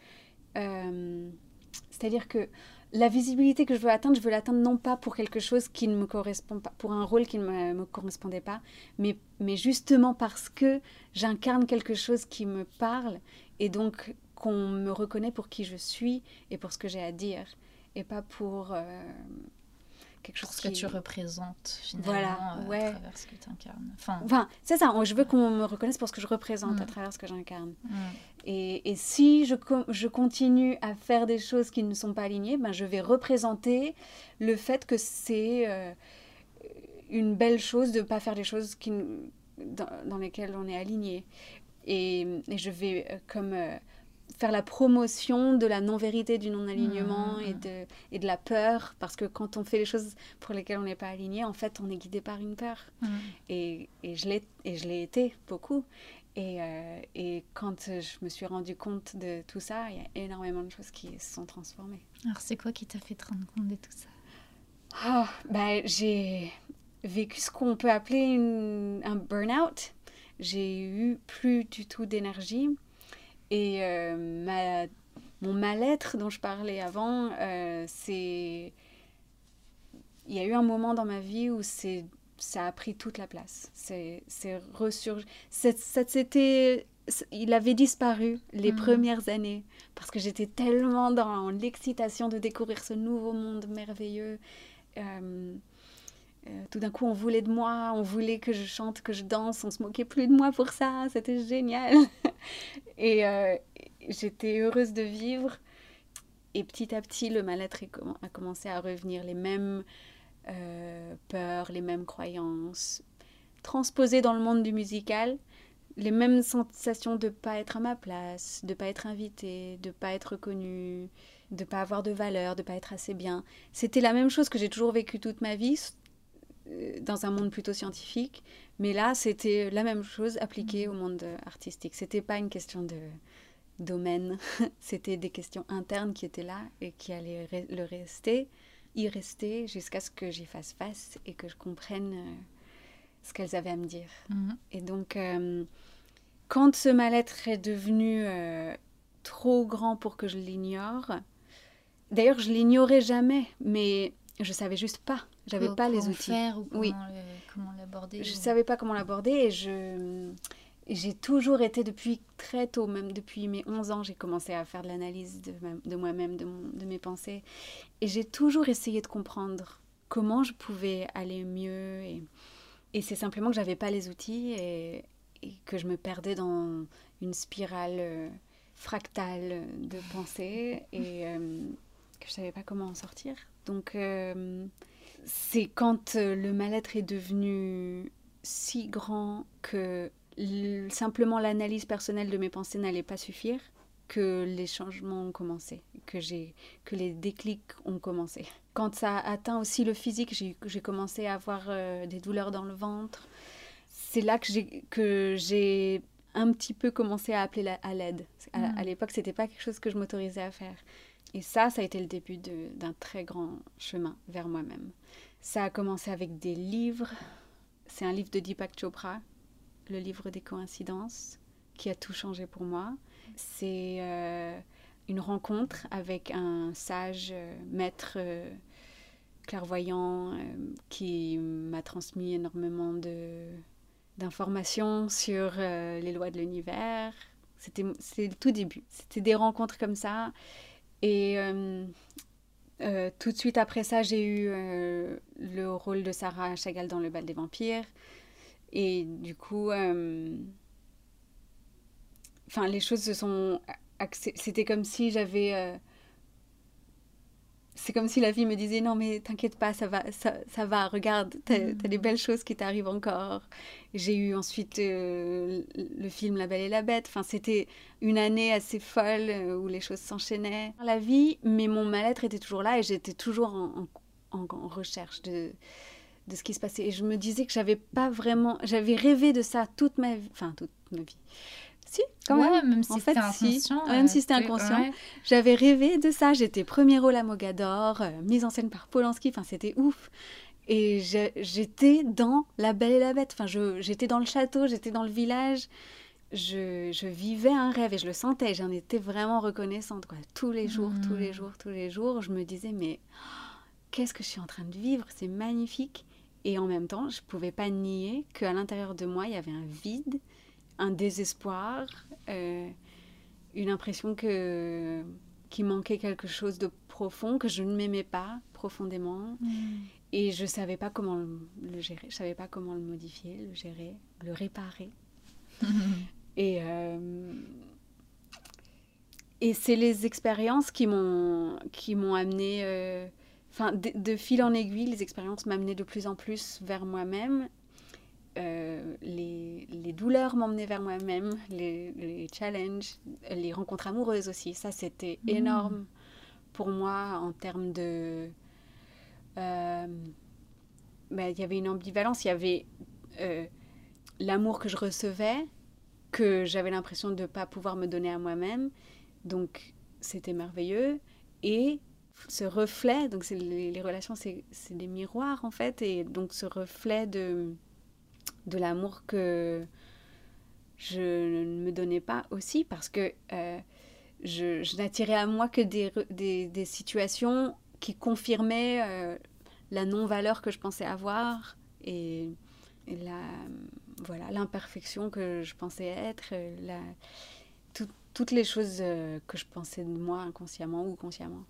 C'est-à-dire que la visibilité que je veux atteindre, je veux l'atteindre non pas pour quelque chose qui ne me correspond pas, pour un rôle qui ne me, correspondait pas, mais, mais justement parce que j'incarne quelque chose qui me parle et donc qu'on me reconnaît pour qui je suis et pour ce que j'ai à dire et pas pour euh, quelque chose que tu représentes finalement voilà, euh, ouais. à travers ce que tu incarnes. Enfin, c'est ça, je veux qu'on me reconnaisse pour ce que je représente à mm. travers ce que j'incarne. Mm. Et, et, si je, je continue à faire des choses qui ne sont pas alignées, ben je vais représenter le fait que c'est euh, une belle chose de ne pas faire des choses qui, dans, dans, lesquelles on est aligné. Et, et je vais euh, comme faire la promotion de la non-vérité, du non-alignement mmh. et, de, et de la peur, parce que quand on fait les choses pour lesquelles on n'est pas aligné, en fait, on est guidé par une peur. Mmh. Et, et, je l'ai été beaucoup. Et, euh, et, quand je me suis rendu compte de tout ça, il y a énormément de choses qui se sont transformées. Alors, c'est quoi qui t'a fait te rendre compte de tout ça? Oh, ben, J'ai vécu ce qu'on peut appeler une, un burn-out. j'ai eu plus du tout d'énergie. Et ma, mon mal-être dont je parlais avant, c'est... Il y a eu un moment dans ma vie où c'est ça a pris toute la place. C'est ressurgi. C'était il avait disparu les mm. premières années parce que j'étais tellement dans l'excitation de découvrir ce nouveau monde merveilleux. Euh, euh, tout d'un coup, on voulait de moi, on voulait que je chante, que je danse, on se moquait plus de moi pour ça, c'était génial. (laughs) et euh, j'étais heureuse de vivre. Et petit à petit, le mal-être a commencé à revenir, les mêmes peurs, les mêmes croyances, transposées dans le monde du musical les mêmes sensations de pas être à ma place, de pas être invitée, de pas être connue, de pas avoir de valeur, de pas être assez bien. C'était la même chose que j'ai toujours vécu toute ma vie euh, dans un monde plutôt scientifique, mais là c'était la même chose appliquée au monde artistique. C'était pas une question de domaine, (laughs) c'était des questions internes qui étaient là et qui allaient le rester, y rester jusqu'à ce que j'y fasse face et que je comprenne euh, ce qu'elles avaient à me dire. Mhm. Et donc, euh, quand ce mal-être est devenu euh, trop grand pour que je l'ignore, d'ailleurs, je l'ignorais jamais, mais je savais juste pas. J'avais pas les outils. Faire ou comment oui. l'aborder. Je ne savais pas comment l'aborder et je j'ai toujours été depuis très tôt, même depuis mes 11 ans, j'ai commencé à faire de l'analyse de, de moi-même, de, de, mes pensées. Et j'ai toujours essayé de comprendre comment je pouvais aller mieux et et c'est simplement que j'avais pas les outils et, que je me perdais dans une spirale euh, fractale de pensée et euh, que je savais pas comment en sortir. Donc euh, c'est quand le mal-être est devenu si grand que simplement l'analyse personnelle de mes pensées n'allait pas suffire que les changements ont commencé, que, j'ai, que les déclics ont commencé. Quand ça a atteint aussi le physique, j'ai, j'ai commencé à avoir euh, des douleurs dans le ventre. C'est là que j'ai, que j'ai un petit peu commencé à appeler la, à l'aide. À, hmm. à l'époque, c'était pas quelque chose que je m'autorisais à faire. Et ça, ça a été le début d'un très grand chemin vers moi-même. Ça a commencé avec des livres. C'est un livre de Deepak Chopra, le livre des coïncidences, qui a tout changé pour moi. C'est euh, une rencontre avec un sage euh, maître euh, clairvoyant qui m'a transmis énormément d'informations sur les lois de l'univers. C'était le tout début. C'était des rencontres comme ça. Et tout de suite après ça, j'ai eu le rôle de Sarah Chagall dans Le bal des vampires. Et du coup, les choses se sont. C'était comme si j'avais. C'est comme si la vie me disait non mais t'inquiète pas ça va ça, ça va regarde t'as as des mm. belles choses qui t'arrivent encore. J'ai eu ensuite euh, le film La Belle et la Bête. Enfin c'était une année assez folle euh, où les choses s'enchaînaient. La vie mais mon mal-être était toujours là et j'étais toujours en, en, en, recherche de de ce qui se passait. Et je me disais que j'avais pas vraiment j'avais rêvé de ça toute ma vie enfin toute ma vie si, quand même. Même si c'était inconscient. même si c'était inconscient. J'avais rêvé de ça. J'étais premier rôle à Mogador, euh, mise en scène par Polanski. Enfin, c'était ouf. Et j'étais dans La Belle et la Bête. Enfin, j'étais dans le château, j'étais dans le village. Je, je, vivais un rêve et je le sentais. J'en étais vraiment reconnaissante. Quoi. Tous les jours, tous les hmm. jours, tous les jours, je me disais, mais qu'est-ce que je suis en train de vivre? C'est magnifique. Et en même temps, je ne pouvais pas nier qu'à l'intérieur de moi, il y avait un vide un désespoir, euh, une impression que qu'il manquait quelque chose de profond, que je ne m'aimais pas profondément. Mm. Et je ne savais pas comment le, gérer, je savais pas comment le modifier, le gérer, le réparer. (laughs) et euh, et c'est les expériences qui m'ont qui m'ont amené, euh, enfin de, de, fil en aiguille, les expériences m'amenaient de plus en plus vers moi-même euh, les, les, douleurs m'emmenaient vers moi-même, les, les, challenges, les rencontres amoureuses aussi. Ça, c'était mmh. énorme pour moi en termes de... Euh, ben, il y avait une ambivalence, il y avait euh, l'amour que je recevais, que j'avais l'impression de ne pas pouvoir me donner à moi-même. Donc, c'était merveilleux. Et ce reflet, donc les, les relations, c'est des miroirs en fait, et donc ce reflet de de l'amour que je ne me donnais pas aussi parce que euh, je, n'attirais à moi que des, des, situations qui confirmaient euh, la non-valeur que je pensais avoir et, la voilà l'imperfection que je pensais être, la, tout, toutes les choses euh, que je pensais de moi inconsciemment ou consciemment.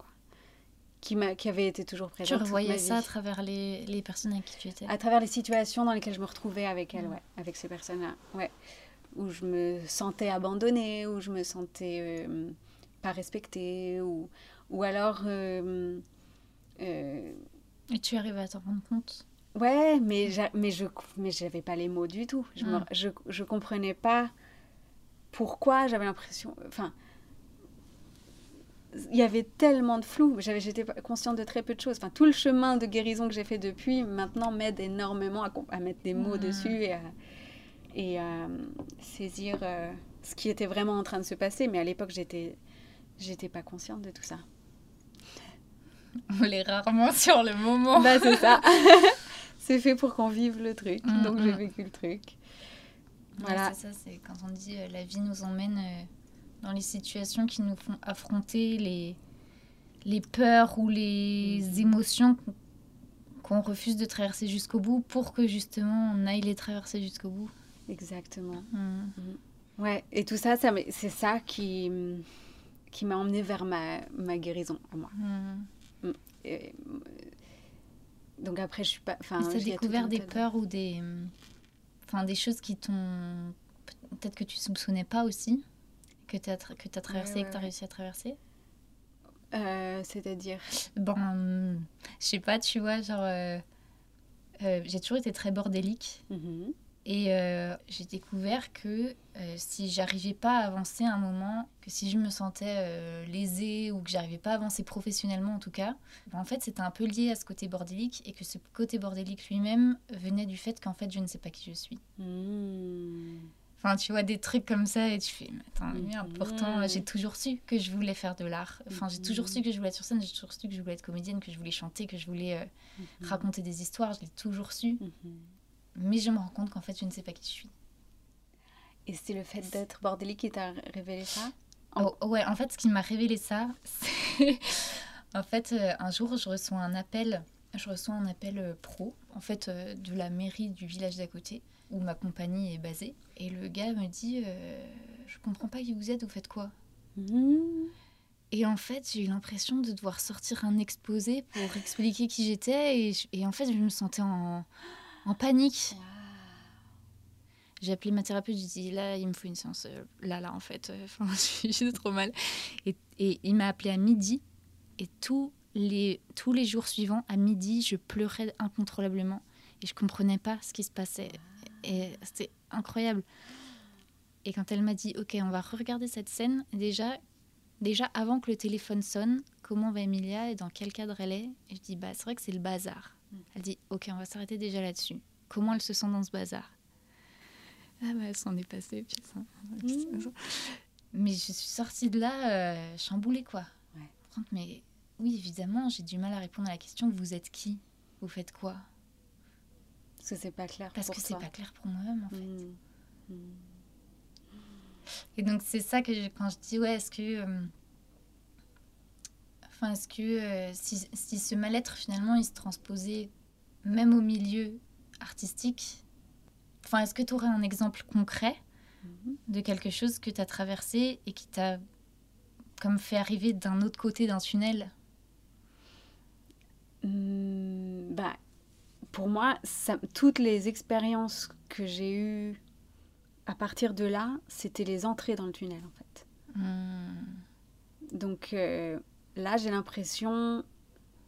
Qui, qui avaient été toujours présentes. Tu revoyais ça à travers les, les, personnes avec qui tu étais À travers les situations dans lesquelles je me retrouvais avec elles, ouais, avec ces personnes-là. Ouais où je me sentais abandonnée, où je me sentais euh, pas respectée, ou, ou alors... Euh, euh, Et tu arrives à t'en rendre compte? Ouais, mais, mais je mais j'avais pas les mots du tout. Je, mm. je, je comprenais pas pourquoi j'avais l'impression... Enfin, il y avait tellement de flou. J'étais consciente de très peu de choses. Enfin, tout le chemin de guérison que j'ai fait depuis, maintenant, m'aide énormément à, à, mettre des mots mm. dessus et à, et euh, saisir euh, ce qui était vraiment en train de se passer. Mais à l'époque, j'étais, j'étais pas consciente de tout ça. (laughs) On l'est rarement (laughs) sur le moment. Bah, c'est ça. (laughs) c'est fait pour qu'on vive le truc. Mm, donc, j'ai mm. vécu le truc. Voilà. c'est ça, c'est quand on dit euh, la vie nous emmène dans les situations qui nous font affronter les, les peurs ou les mm. émotions qu'on refuse de traverser jusqu'au bout pour que justement on aille les traverser jusqu'au bout. Exactement. Mm. Mm. Ouais, et tout ça, ça c'est ça qui, qui m'a emmené vers ma, ma guérison à moi. Et, donc après, je suis pas. Tu as découvert des peurs ou des, enfin, des choses qui t'ont. Peut-être que tu soupçonnais pas aussi, que tu as, que as traversé et que tu as réussi à traverser euh, C'est-à-dire Bon, je sais pas, tu vois, genre. Euh, euh, j'ai toujours été très bordélique. Mm-hmm. Et j'ai découvert que si j'arrivais pas à avancer à un moment, que si je me sentais lésée ou que j'arrivais pas à avancer professionnellement en tout cas, ben en fait c'était un peu lié à ce côté bordélique et que ce côté bordélique lui-même venait du fait qu'en fait je ne sais pas qui je suis. Mmh. Enfin, tu vois des trucs comme ça et tu fais, mais attends, merde, mmh. pourtant j'ai toujours su que je voulais faire de l'art. Enfin, j'ai toujours su que je voulais être sur scène, j'ai toujours su que je voulais être comédienne, que je voulais chanter, que je voulais mmh. raconter des histoires, je l'ai toujours su mais je me rends compte qu'en fait, je ne sais pas qui je suis. Et c'est le fait d'être bordélique qui t'a révélé ça? Oh, Ouais, en fait, ce qui m'a révélé ça, (laughs) c'est. en fait, euh, un jour, je reçois un appel. Je reçois un appel euh, pro, en fait, euh, de la mairie du village d'à côté, où ma compagnie est basée. Et le gars me dit Je comprends pas qui vous êtes, vous faites quoi? Mmh. Et en fait, j'ai eu l'impression de devoir sortir un exposé pour (laughs) expliquer qui j'étais. Et, et, en fait, je me sentais en, en panique. J'ai appelé ma thérapeute, j'ai dit là, il me faut une séance, euh, là, là, en fait. Euh, (laughs) enfin, je suis trop mal. Et, et il m'a appelé à midi. Et tous les, tous les jours suivants, à midi, je pleurais incontrôlablement. Et je comprenais pas ce qui se passait. Et c'était incroyable. Et quand elle m'a dit, OK, on va regarder cette scène, déjà, déjà avant que le téléphone sonne, comment va Emilia et dans quel cadre elle est Et je dis, bah, c'est vrai que c'est le bazar. Elle dit Ok, on va s'arrêter déjà là-dessus. Comment elle se sent dans ce bazar? Ah, bah, elle s'en est passée. Mmh. Mais je suis sortie de là euh, chamboulée, quoi. Mais oui, évidemment, j'ai du mal à répondre à la question Vous êtes qui? Vous faites quoi? Parce que c'est pas clair Parce que c'est pas clair pour moi-même, en fait. Mmh. Mmh. Et donc, c'est ça que quand je dis Ouais, est-ce que. Euh, est-ce que euh, si, si, ce mal-être, finalement, il se transposait même au milieu artistique Enfin, est-ce que tu aurais un exemple concret mhm. de quelque chose que tu as traversé et qui t'a comme fait arriver d'un autre côté d'un tunnel? Mmh, bah, Pour moi, ça, toutes les expériences que j'ai eues à partir de là, c'était les entrées dans le tunnel, en fait. Mmh. Donc, euh, là, j'ai l'impression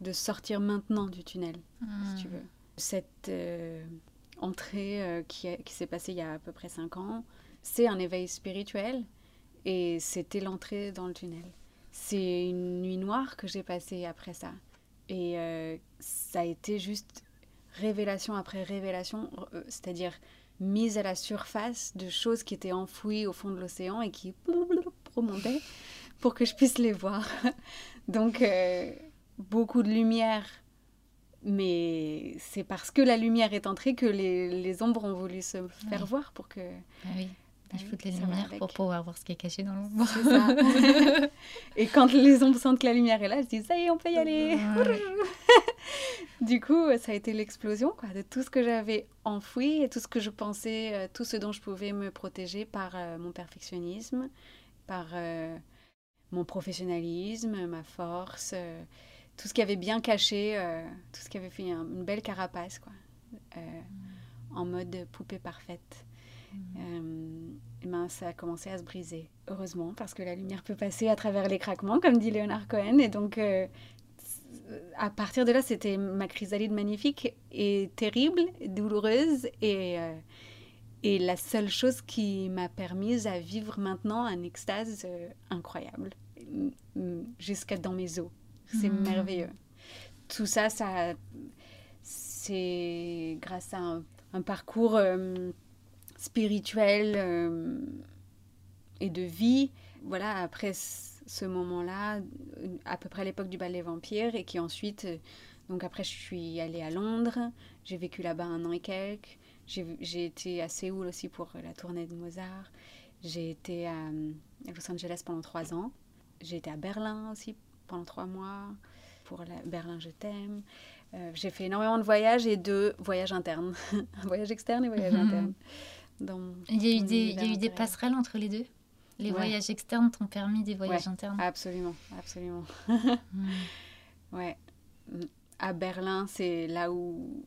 de sortir maintenant du tunnel, si tu hmm. veux. Cette euh, entrée euh, qui, qui s'est passée il y a à peu près cinq ans, c'est un éveil spirituel et c'était l'entrée dans le tunnel. C'est une nuit noire que j'ai passée après ça. Et ça a été juste révélation après révélation, c'est-à-dire mise à la surface de choses qui étaient enfouies au fond de l'océan et qui remontaient pour que je puisse les voir. (laughs) Donc, euh, beaucoup de lumière, mais c'est parce que la lumière est entrée que les, les ombres ont voulu se faire voir pour que... Ah oui. Il faut les lumières pour pouvoir voir ce qui est caché dans l'ombre. Ça. (laughs) et quand les ombres sentent que la lumière est là, je dis ça y est, on peut y aller. (laughs) du coup, ça a été l'explosion quoi, de tout ce que j'avais enfoui et tout ce que je pensais, euh, tout ce dont je pouvais me protéger par euh, mon perfectionnisme, par euh, mon professionnalisme, ma force, tout ce qui avait bien caché, tout ce qui avait fait une belle carapace, quoi, en mode poupée parfaite. Euh, et ben, ça a commencé à se briser, heureusement, parce que la lumière peut passer à travers les craquements, comme dit Léonard Cohen. Et donc, euh, à partir de là, c'était ma chrysalide magnifique et terrible, douloureuse, et, euh, et la seule chose qui m'a permise à vivre maintenant un extase incroyable, jusqu'à dans mes os. C'est mmh. merveilleux. Tout ça, ça c'est grâce à un, un parcours spirituel euh, et de vie. Voilà, après ce moment-là, à peu près à l'époque du ballet vampire, et qui ensuite, euh, donc après je suis allée à Londres, j'ai vécu là-bas un an et quelques, j'ai été à Séoul aussi pour la tournée de Mozart, j'ai été à, Los Angeles pendant trois ans, j'ai été à Berlin aussi pendant trois mois, pour la, Berlin je t'aime. Euh, j'ai fait énormément de voyages et de voyages internes, (laughs) voyages externes et voyages internes il y a eu des, il y a eu des passerelles entre les deux Les voyages externes t'ont permis des voyages internes Absolument, absolument. Hmm. (laughs) Ouais. À Berlin, c'est là où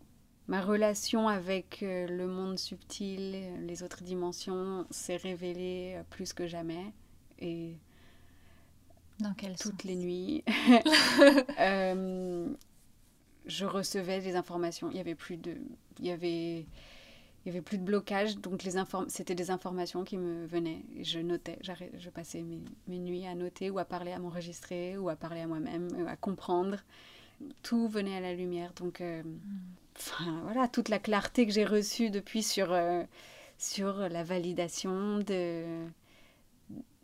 ma relation avec euh, le monde subtil, les autres dimensions, s'est révélée euh, plus que jamais. Et dans quel toutes les nuits, (laughs) euh, je recevais des informations. Il y avait plus de, il y avait il n'y avait plus de blocage, donc les c'était des informations qui me venaient. Et je notais, je passais mes, mes, nuits à noter ou à parler, à m'enregistrer ou à parler à moi-même, euh, à comprendre. Tout venait à la lumière. Donc, euh, voilà, toute la clarté que j'ai reçue depuis sur, euh, sur la validation de,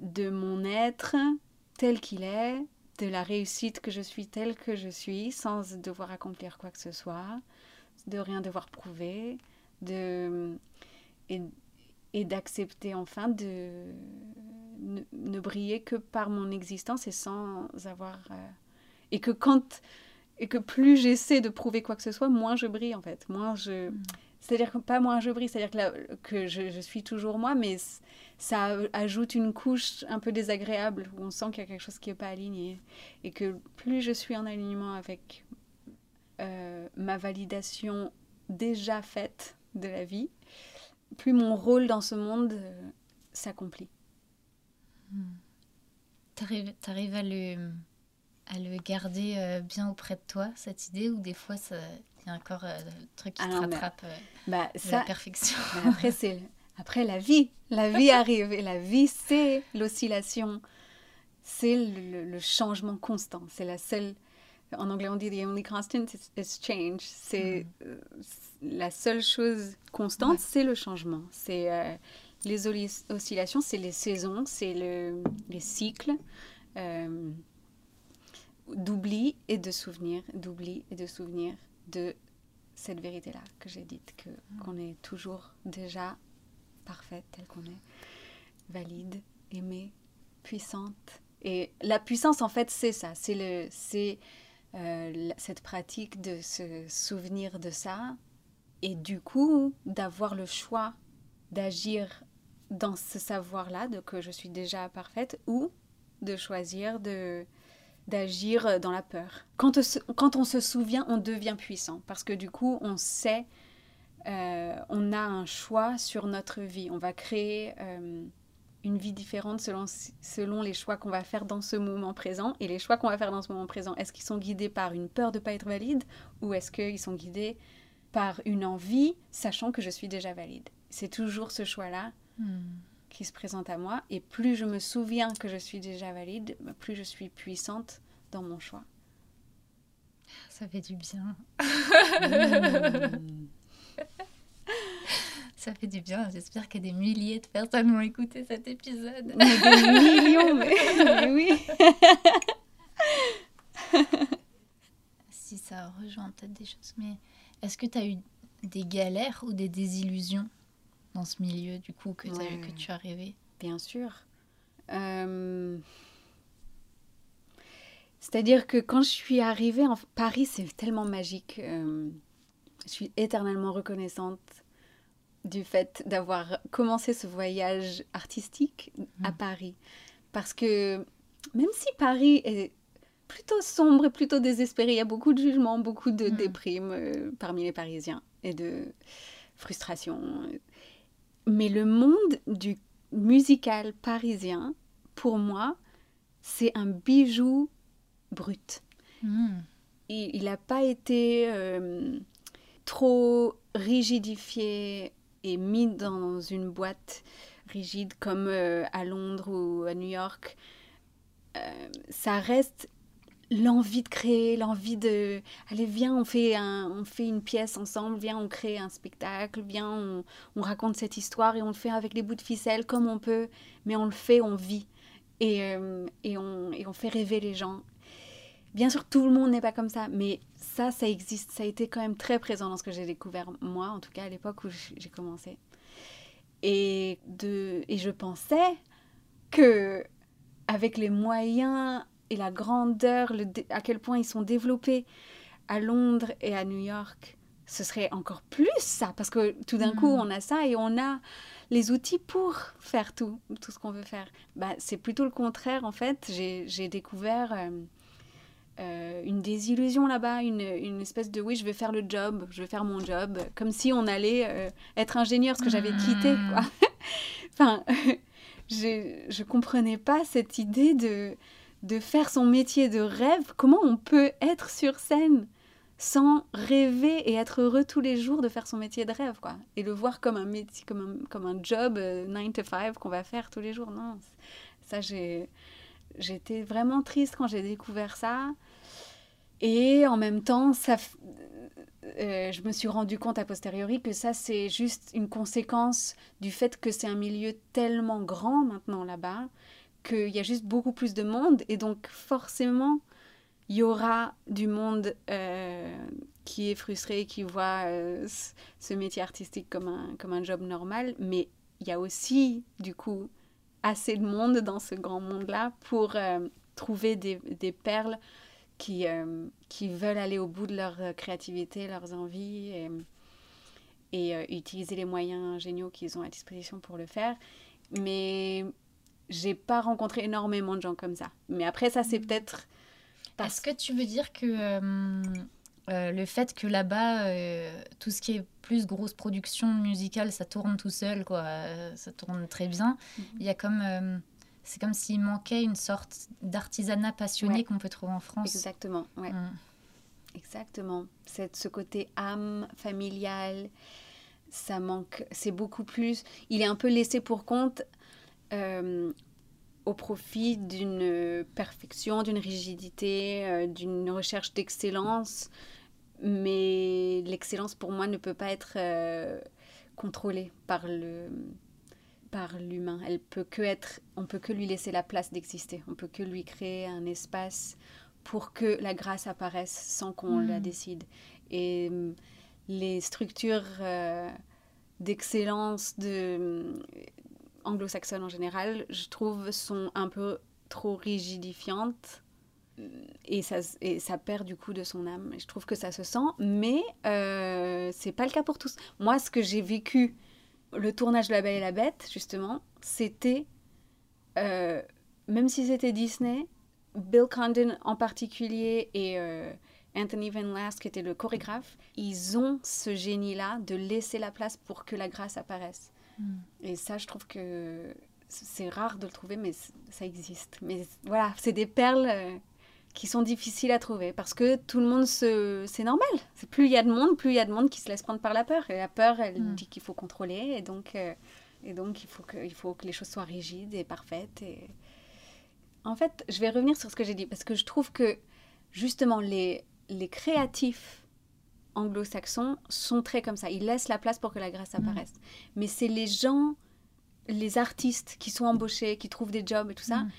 de mon être tel qu'il est, de la réussite que je suis telle que je suis, sans devoir accomplir quoi que ce soit, de rien devoir prouver de, et, et d'accepter enfin de ne, briller que par mon existence et sans avoir... Euh, et que quand... Et que plus j'essaie de prouver quoi que ce soit, moins je brille en fait. Moins je... Mm. C'est-à-dire que pas moins je brille, c'est-à-dire que, que je, je, suis toujours moi, mais ça ajoute une couche un peu désagréable où on sent qu'il y a quelque chose qui n'est pas aligné. Et que plus je suis en alignement avec euh, ma validation déjà faite, de la vie, plus mon rôle dans ce monde euh, s'accomplit. Hmm. Tu arrives à le, à le garder euh, bien auprès de toi, cette idée, ou des fois, il y a encore euh, le truc qui te rattrape bah, la perfection? (laughs) après, c'est après, la vie. La vie arrive, et la vie, c'est l'oscillation. C'est le, le, changement constant. C'est la seule en anglais, on dit the only constant is, change. C'est mm. euh, la seule chose constante, c'est le changement. C'est euh, les oscillations, c'est les saisons, c'est le, les cycles euh, d'oubli et de souvenir, d'oubli et de souvenir de cette vérité-là que j'ai dite, que mm. qu'on est toujours déjà parfaite telle qu'on est, valide, aimée, puissante. Et la puissance, en fait, c'est ça. C'est le, c'est euh, cette pratique de se souvenir de ça et du coup d'avoir le choix d'agir dans ce savoir-là, de que je suis déjà parfaite, ou de choisir de d'agir dans la peur. Quand, quand, on se souvient, on devient puissant, parce que du coup, on sait, euh, on a un choix sur notre vie. On va créer euh, une vie différente selon, selon les choix qu'on va faire dans ce moment présent. Et les choix qu'on va faire dans ce moment présent, est-ce qu'ils sont guidés par une peur de ne pas être valide ou est-ce qu'ils sont guidés par une envie, sachant que je suis déjà valide? C'est toujours ce choix-là hmm. qui se présente à moi. Et plus je me souviens que je suis déjà valide, plus je suis puissante dans mon choix. Ça fait du bien. (laughs) Hmm. Ça fait du bien. J'espère que des milliers de personnes vont écouter cet épisode. des millions, mais, oui. (laughs) si ça rejoint peut-être des choses, mais est-ce que tu as eu des galères ou des désillusions dans ce milieu, du coup, que, que tu as rêvé? Bien sûr. Euh, c'est-à-dire que quand je suis arrivée en Paris, c'est tellement magique. Euh, je suis éternellement reconnaissante du fait d'avoir commencé ce voyage artistique à mmh. Paris. Parce que même si Paris est plutôt sombre et plutôt désespéré, il y a beaucoup de jugements, beaucoup de mmh. déprimes euh, parmi les Parisiens et de frustration. Mais le monde du musical parisien, pour moi, c'est un bijou brut. Hmm. Il n'a pas été euh, trop rigidifié mis dans une boîte rigide comme euh, à Londres ou à New York. Euh, ça reste l'envie de créer, l'envie de allez viens on fait un, on fait une pièce ensemble, viens on crée un spectacle, viens on, on, raconte cette histoire et on le fait avec les bouts de ficelle comme on peut, mais on le fait, on vit et, et, on, et on fait rêver les gens Bien sûr, tout le monde n'est pas comme ça, mais ça, ça existe. Ça a été quand même très présent dans ce que j'ai découvert, moi, en tout cas, à l'époque où j'ai commencé. Et, de, et je pensais que, avec les moyens et la grandeur, le, à quel point ils sont développés à Londres et à New York, ce serait encore plus ça, parce que tout d'un coup, hmm. on a ça et on a les outils pour faire tout, tout ce qu'on veut faire. Bah, c'est plutôt le contraire, en fait. J'ai découvert... Euh, euh, une désillusion là-bas, une, une, espèce de oui, je vais faire le job, je vais faire mon job, comme si on allait euh, être ingénieur, ce que j'avais quitté. Quoi. Hmm. (laughs) enfin, (laughs) je ne comprenais pas cette idée de, de faire son métier de rêve. Comment on peut être sur scène sans rêver et être heureux tous les jours de faire son métier de rêve, quoi? Et le voir comme un métier, comme un, comme un job 9 euh, to 5 qu'on va faire tous les jours. Non, ça, j'ai j'étais vraiment triste quand j'ai découvert ça. Et en même temps, euh, je me suis rendu compte a posteriori que ça, c'est juste une conséquence du fait que c'est un milieu tellement grand maintenant là-bas, qu'il y a juste beaucoup plus de monde. Et donc, forcément, il y aura du monde euh, qui est frustré, qui voit euh, ce métier artistique comme un, comme un job normal. Mais il y a aussi, du coup, assez de monde dans ce grand monde-là pour trouver des perles qui, euh, qui veulent aller au bout de leur euh, créativité, leurs envies et, et euh, utiliser les moyens géniaux qu'ils ont à disposition pour le faire. Mais j'ai pas rencontré énormément de gens comme ça. Mais après, ça, c'est mm. peut-être. Est-ce que tu veux dire que le fait que là-bas, tout ce qui est plus grosse production musicale, ça tourne tout seul, quoi, ça tourne très bien, mm-hmm. il y a comme c'est comme s'il manquait une sorte d'artisanat passionné qu'on peut trouver en France. Exactement, ouais. Mm. Exactement. C'est ce côté âme familiale, ça manque. C'est beaucoup plus. Il est un peu laissé pour compte euh, au profit d'une perfection, d'une rigidité, euh, d'une recherche d'excellence. Mais l'excellence, pour moi, ne peut pas être euh, contrôlée par le par l'humain. Elle peut que être, on peut que lui laisser la place d'exister. On peut que lui créer un espace pour que la grâce apparaisse sans qu'on la hmm. décide. Et hum, les structures euh, d'excellence de hum, anglo-saxonnes en général, je trouve, sont un peu trop rigidifiantes et ça, et ça perd du coup de son âme. Je trouve que ça se sent, mais euh, c'est pas le cas pour tous. Moi, ce que j'ai vécu le tournage de La Belle et la Bête, justement, c'était, euh, même si c'était Disney, Bill Condon en particulier et euh, Anthony Van Last, qui était le chorégraphe, ils ont ce génie-là de laisser la place pour que la grâce apparaisse. Hmm. Et ça, je trouve que c'est rare de le trouver, mais ça existe. Mais voilà, c'est des perles euh, qui sont difficiles à trouver parce que tout le monde se c'est normal plus il y a de monde plus il y a de monde qui se laisse prendre par la peur et la peur elle mm. dit qu'il faut contrôler et donc euh, et donc il faut que il faut que les choses soient rigides et parfaites et en fait je vais revenir sur ce que j'ai dit parce que je trouve que justement les les créatifs anglo-saxons sont très comme ça ils laissent la place pour que la grâce mm. apparaisse mais c'est les gens les artistes qui sont embauchés, qui trouvent des jobs et tout ça, mm.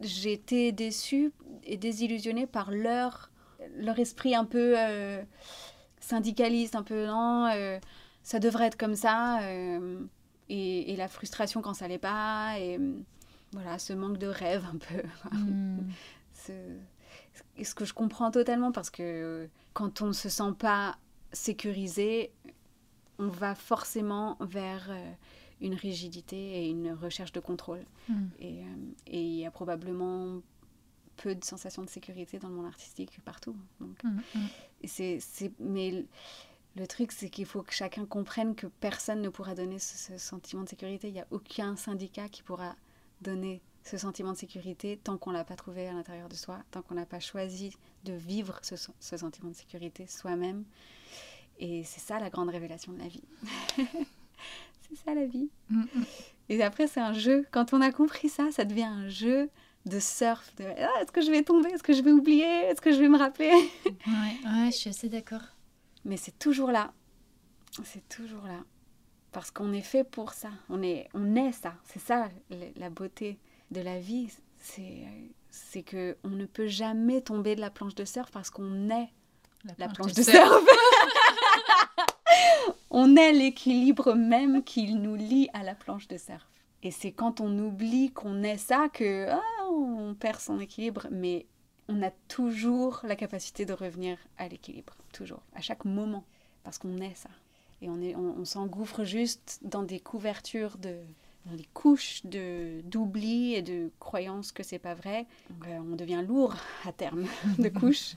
j'ai été déçue et désillusionnée par leur, leur esprit un peu euh, syndicaliste, un peu non, euh, ça devrait être comme ça. Euh, et, et la frustration quand ça l'est pas, et voilà, ce manque de rêve un peu. Hmm. (laughs) ce, ce que je comprends totalement parce que quand on ne se sent pas sécurisé, on va forcément vers une rigidité et une recherche de contrôle. Hmm. Et, et il y a probablement peu de sensations de sécurité dans le monde artistique partout. Donc, et c'est, c'est, mais le, truc, c'est qu'il faut que chacun comprenne que personne ne pourra donner ce, ce sentiment de sécurité. Il n'y a aucun syndicat qui pourra donner ce sentiment de sécurité tant qu'on ne l'a pas trouvé à l'intérieur de soi, tant qu'on n'a pas choisi de vivre ce, ce sentiment de sécurité soi-même. Et c'est ça la grande révélation de la vie. (laughs) c'est ça la vie. Hmm. Et après, c'est un jeu. Quand on a compris ça, ça devient un jeu de surf. De, ah, est-ce que je vais tomber? Est-ce que je vais oublier? Est-ce que je vais me rappeler? (laughs) Ouais, ouais, je suis assez d'accord. Mais c'est toujours là. C'est toujours là. Parce qu'on est fait pour ça. On est, on est ça. C'est ça la beauté de la vie. C'est, c'est que on ne peut jamais tomber de la planche de surf parce qu'on est la planche de surf. (laughs) (laughs) on est l'équilibre même qui nous lie à la planche de surf. Et c'est quand on oublie qu'on est ça que ah, on perd son équilibre. Mais on a toujours la capacité de revenir à l'équilibre. Toujours. À chaque moment. Parce qu'on est ça. Et on, est, on, on s'engouffre juste dans des couvertures de dans des couches de d'oubli et de croyances que c'est pas vrai. Euh, on devient lourd à terme (laughs) de couches.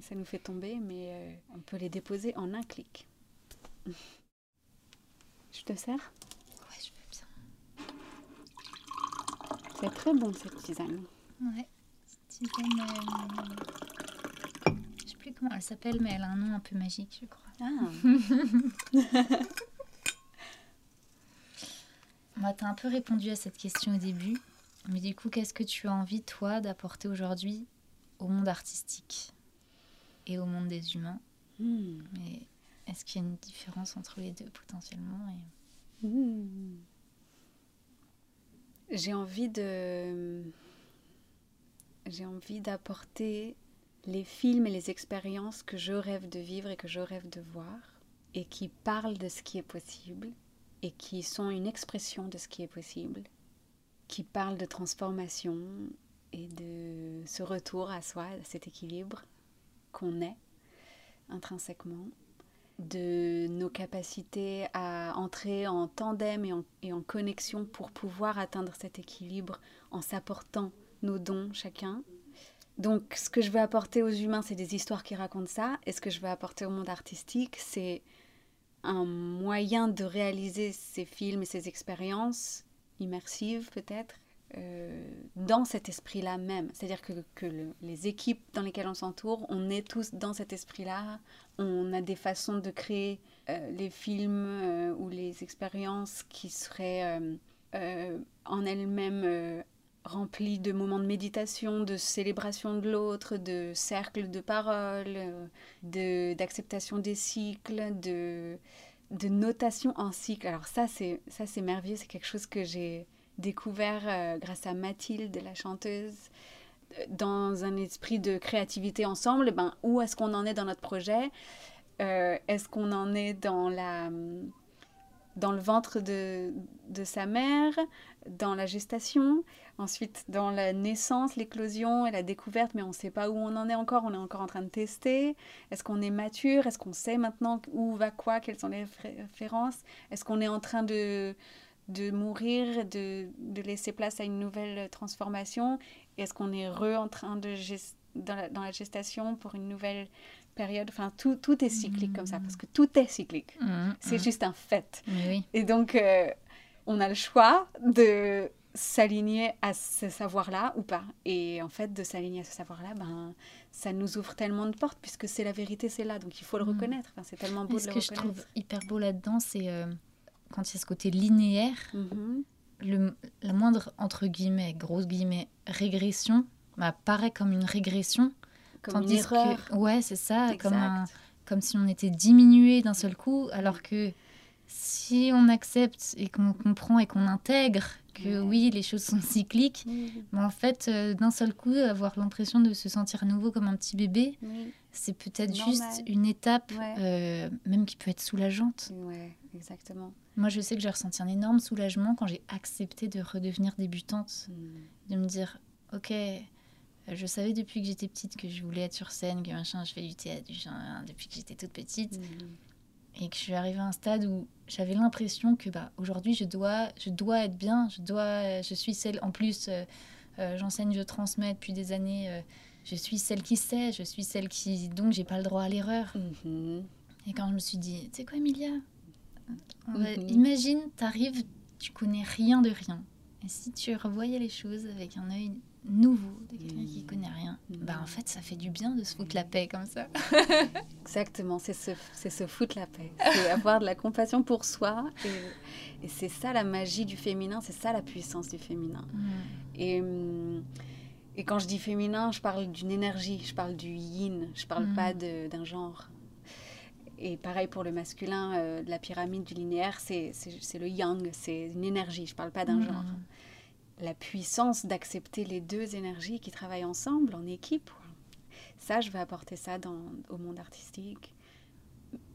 Ça nous fait tomber, mais euh, on peut les déposer en un clic. Je te sers Ouais, je veux bien. C'est très bon cette tisane. Ouais. Cette tisane, euh, Je sais plus comment elle s'appelle, mais elle a un nom un peu magique, je crois. Ah. (laughs) Moi, t'as un peu répondu à cette question au début. Mais du coup, qu'est-ce que tu as envie, toi, d'apporter aujourd'hui au monde artistique et au monde des humains Hmm. Est-ce qu'il y a une différence entre les deux potentiellement et... Hmm. J'ai envie de. J'ai envie d'apporter les films et les expériences que je rêve de vivre et que je rêve de voir et qui parlent de ce qui est possible et qui sont une expression de ce qui est possible, qui parlent de transformation et de ce retour à soi, à cet équilibre qu'on est intrinsèquement de nos capacités à entrer en tandem et en, et en connexion pour pouvoir atteindre cet équilibre en s'apportant nos dons chacun. Donc ce que je veux apporter aux humains, c'est des histoires qui racontent ça, et ce que je veux apporter au monde artistique, c'est un moyen de réaliser ces films et ces expériences immersives peut-être, euh, dans cet esprit-là même. C'est-à-dire que, que le- les équipes dans lesquelles on s'entoure, on est tous dans cet esprit-là. On a des façons de créer euh, les films euh, ou les expériences qui seraient en elles-mêmes remplies de moments de méditation, de célébration de l'autre, de cercles de parole, de- d'acceptation des cycles, de, de notation en cycle. Alors ça, c'est ça c'est merveilleux, c'est quelque chose que j'ai découvert euh, grâce à Mathilde, la chanteuse, euh, dans un esprit de créativité ensemble. Ben, où est-ce qu'on en est dans notre projet? Euh, Est-ce qu'on en est dans la dans le ventre de, de sa mère, dans la gestation, ensuite dans la naissance, l'éclosion et la découverte, mais on ne sait pas où on en est encore, on est encore en train de tester. Est-ce qu'on est mature? Est-ce qu'on sait maintenant où va quoi? Quelles sont les ré- références? Est-ce qu'on est en train de, de mourir, de, de laisser place à une nouvelle transformation? Est-ce qu'on est re en train de dans, la, dans la gestation pour une nouvelle période? Enfin, tout, tout est cyclique comme ça, parce que tout est cyclique. Mhm, C'est mhm. juste un fait. Oui. Et donc, euh, on a le choix de s'aligner à ce savoir-là ou pas. Et en fait, de s'aligner à ce savoir-là, ben, ça nous ouvre tellement de portes puisque c'est la vérité, c'est là. Donc, il faut le Mm. reconnaître. Enfin, c'est tellement beau Et ce de le que je reconnaître. trouve hyper beau là-dedans, c'est euh, quand il y a ce côté linéaire, Mhm. le, la moindre, entre guillemets, grosse guillemets, régression bah, paraît comme une régression. Comme une tandis erreur. que, ouais, c'est ça, comme, un- Exact. comme si on était diminué d'un seul coup, alors que si on accepte et qu'on comprend et qu'on intègre que oui, les choses sont cycliques, mais en fait, euh, d'un seul coup, avoir l'impression de se sentir à nouveau comme un petit bébé, c'est peut-être juste une étape, euh, même qui peut être soulageante. Ouais, exactement. Moi, je sais que j'ai ressenti un énorme soulagement quand j'ai accepté de redevenir débutante, hmm. de me dire, ok, je savais depuis que j'étais petite que je voulais être sur scène, que machin, je fais du théâtre, du depuis que j'étais toute petite. Hmm et que je suis arrivée à un stade où j'avais l'impression que bah, aujourd'hui je dois, je dois être bien, je, dois, je suis celle, en plus euh, euh, j'enseigne, je transmets depuis des années, euh, je suis celle qui sait, je suis celle qui, donc j'ai pas le droit à l'erreur. Mm-hmm. Et quand je me suis dit, tu sais quoi Emilia, mm-hmm. imagine, t'arrives, tu connais rien de rien. Et si tu revoyais les choses avec un œil nouveau, de quelqu'un qui connaît rien, bah en fait ça fait du bien de se foutre la paix comme ça. (laughs) Exactement, c'est se, c'est se foutre la paix, c'est avoir de la compassion pour soi et, et c'est ça la magie du féminin, c'est ça la puissance du féminin. Et, et quand je dis féminin, je parle d'une énergie, je parle du yin, je parle pas de, d'un genre. Et pareil pour le masculin, euh, de la pyramide du linéaire, c'est, le yang, c'est une énergie, je parle pas d'un genre la puissance d'accepter les deux énergies qui travaillent ensemble, en équipe. Ça, je vais apporter ça dans, au monde artistique.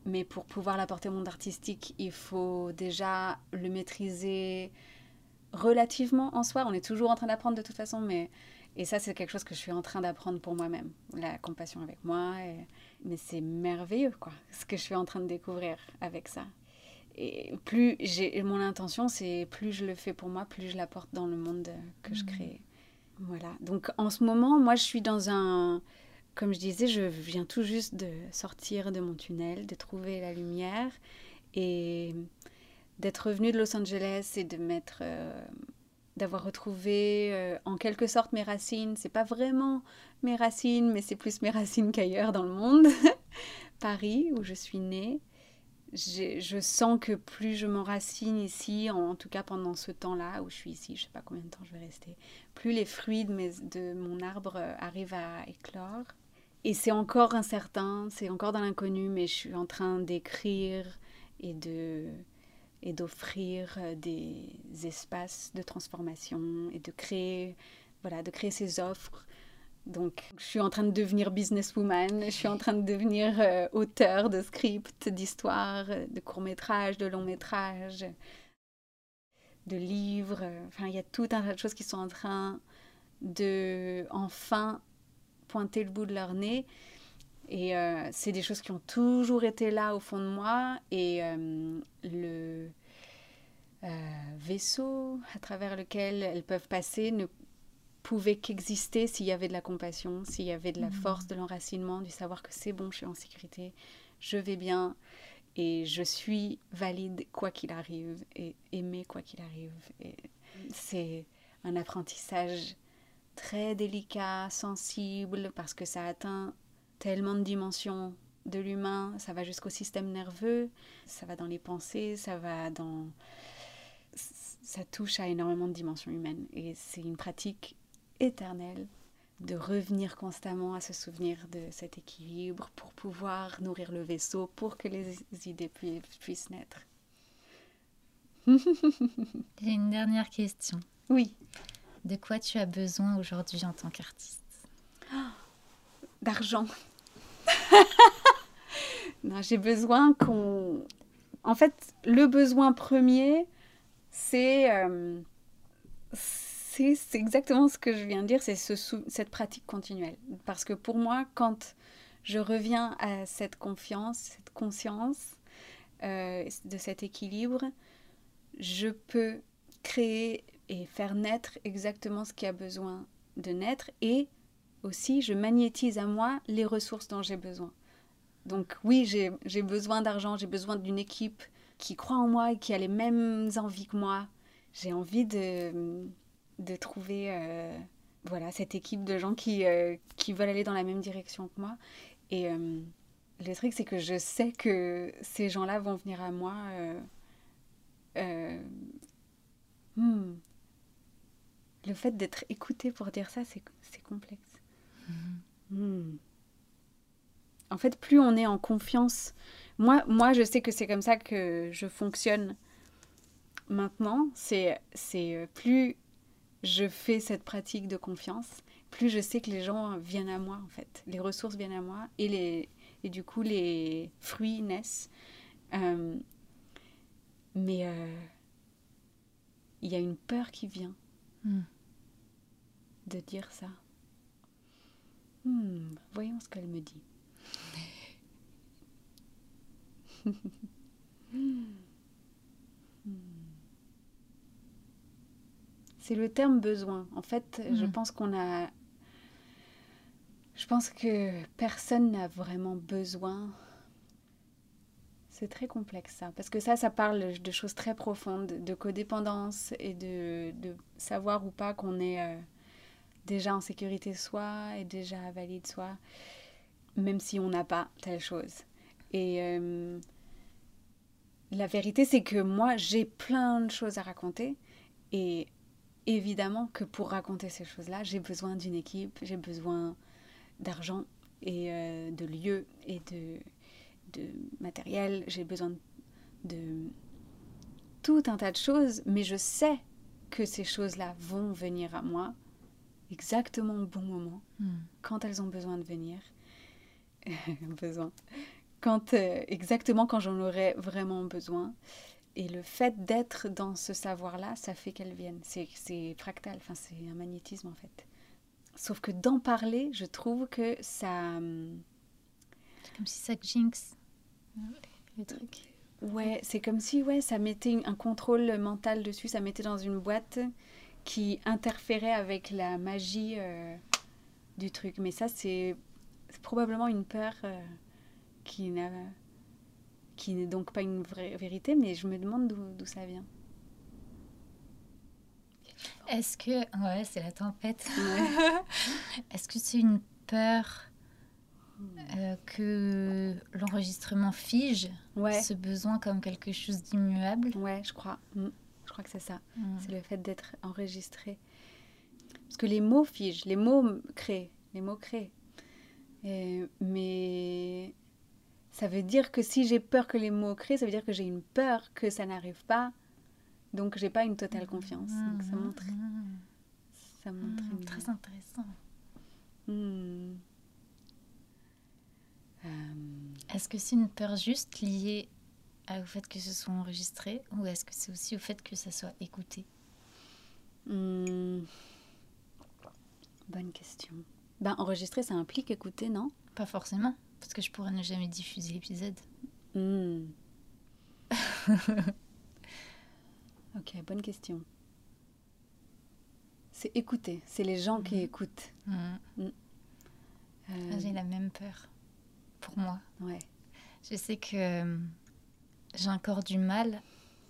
Mais pour pouvoir l'apporter au monde artistique, il faut déjà le maîtriser relativement en soi. On est toujours en train d'apprendre de toute façon, mais et ça, c'est quelque chose que je suis en train d'apprendre pour moi-même, la compassion avec moi. Mais c'est merveilleux, quoi, ce que je suis en train de découvrir avec ça. Et plus j'ai mon intention c'est plus je le fais pour moi plus je l'apporte dans le monde que je mmh. crée. Voilà. Donc en ce moment moi je suis dans un comme je disais je viens tout juste de sortir de mon tunnel de trouver la lumière et d'être revenue de Los Angeles et de mettre euh, d'avoir retrouvé euh, en quelque sorte mes racines. C'est pas vraiment mes racines mais c'est plus mes racines qu'ailleurs dans le monde. (laughs) Paris où je suis née. Je sens que plus je m'enracine ici, en, tout cas pendant ce temps-là où je suis ici, je sais pas combien de temps je vais rester, plus les fruits de, mes, de mon arbre euh, arrivent à éclore. Et c'est encore incertain, c'est encore dans l'inconnu, mais je suis en train d'écrire et de et d'offrir euh, des espaces de transformation et de créer voilà de créer ces offres donc, je suis en train de devenir businesswoman, je suis en train de devenir euh, auteur de scripts, d'histoires, de courts-métrages, de longs-métrages, de livres. Enfin, il y a tout un tas de choses qui sont en train de enfin pointer le bout de leur nez. Et euh, c'est des choses qui ont toujours été là au fond de moi. Et euh, le vaisseau à travers lequel elles peuvent passer ne pouvait qu'exister s'il y avait de la compassion, s'il y avait de la mmh. force de l'enracinement, du savoir que c'est bon, je suis en sécurité, je vais bien et je suis valide quoi qu'il arrive et aimée quoi qu'il arrive. C'est un apprentissage très délicat, sensible, parce que ça atteint tellement de dimensions de l'humain, ça va jusqu'au système nerveux, ça va dans les pensées, ça va dans... Ça touche à énormément de dimensions humaines et c'est une pratique éternel de revenir constamment à se souvenir de cet équilibre pour pouvoir nourrir le vaisseau, pour que les idées puissent naître. (laughs) J'ai une dernière question. Oui. De quoi tu as besoin aujourd'hui en tant qu'artiste? (gasps) D'argent. (laughs) j'ai besoin qu'on... En fait, le besoin premier, c'est... Euh, c'est exactement ce que je viens de dire, c'est ce, cette pratique continuelle. Parce que pour moi, quand je reviens à cette confiance, cette conscience euh, de cet équilibre, je peux créer et faire naître exactement ce qui a besoin de naître et aussi je magnétise à moi les ressources dont j'ai besoin. Donc oui, j'ai besoin d'argent, j'ai besoin d'une équipe qui croit en moi et qui a les mêmes envies que moi. J'ai envie de de trouver euh, voilà, cette équipe de gens qui, euh, qui veulent aller dans la même direction que moi. Et euh, le truc, c'est que je sais que ces gens-là vont venir à moi. Hmm. Le fait d'être écouté pour dire ça, c'est complexe. Hmm. En fait, plus on est en confiance, moi, moi, je sais que c'est comme ça que je fonctionne maintenant. C'est, euh, plus je fais cette pratique de confiance, plus je sais que les gens viennent à moi, en fait. Les ressources viennent à moi et, les, et du coup, les fruits naissent. Euh, mais euh, il y a une peur qui vient Hmm. de dire ça. Hmm, voyons ce qu'elle me dit. (laughs) C'est le terme besoin. En fait, je Hmm. pense qu'on a. Je pense que personne n'a vraiment besoin. C'est très complexe ça, parce que ça, ça parle de choses très profondes, de codépendance et de, de savoir ou pas qu'on est euh, déjà en sécurité soi et déjà valide soi, même si on n'a pas telle chose. Et euh, la vérité, c'est que moi, j'ai plein de choses à raconter et évidemment que pour raconter ces choses-là, j'ai besoin d'une équipe, j'ai besoin d'argent et euh, de lieux et de, de matériel, j'ai besoin de tout un tas de choses, mais je sais que ces choses-là vont venir à moi exactement au bon moment, Hmm. quand elles ont besoin de venir. (laughs) besoin. Quand, euh, exactement quand j'en aurai vraiment besoin. Et le fait d'être dans ce savoir-là, ça fait qu'elles viennent. C'est, fractal, enfin, c'est un magnétisme en fait. Sauf que d'en parler, je trouve que ça. hum, C'est comme si ça jinx les trucs. Ouais, c'est comme si ouais, ça mettait un contrôle mental dessus, ça mettait dans une boîte qui interférait avec la magie euh, du truc. Mais ça, c'est probablement une peur euh, qui n'a qui n'est donc pas une vraie vérité, mais je me demande d'où d'où ça vient. Est-ce que. Ouais, c'est la tempête. Ouais. (laughs) Est-ce que c'est une peur euh, que l'enregistrement fige Ouais, ce besoin comme quelque chose d'immuable? Ouais, je crois. Mm. Je crois que c'est ça. Hmm. C'est le fait d'être enregistré. Parce que les mots figent, les mots créent, les mots créent. Et- mais ça veut dire que si j'ai peur que les mots créent, ça veut dire que j'ai une peur que ça n'arrive pas. Donc j'ai pas une totale confiance. Donc ça montre, Hmm. ça montre une- Très intéressant. Hmm. Euh, Est-ce que c'est une peur juste liée au fait que ce soit enregistré ou est-ce que c'est aussi au fait que ça soit écouté hmm. Bonne question. Ben, enregistrer, ça implique écouter, non? Pas forcément, parce que je pourrais ne jamais diffuser l'épisode. Hmm. (laughs) ok, bonne question. C'est écouter, c'est les gens qui Mhm. écoutent. Hmm. Euh, Ah, J'ai la même peur pour moi. ouais. Je sais que euh, j'ai encore du mal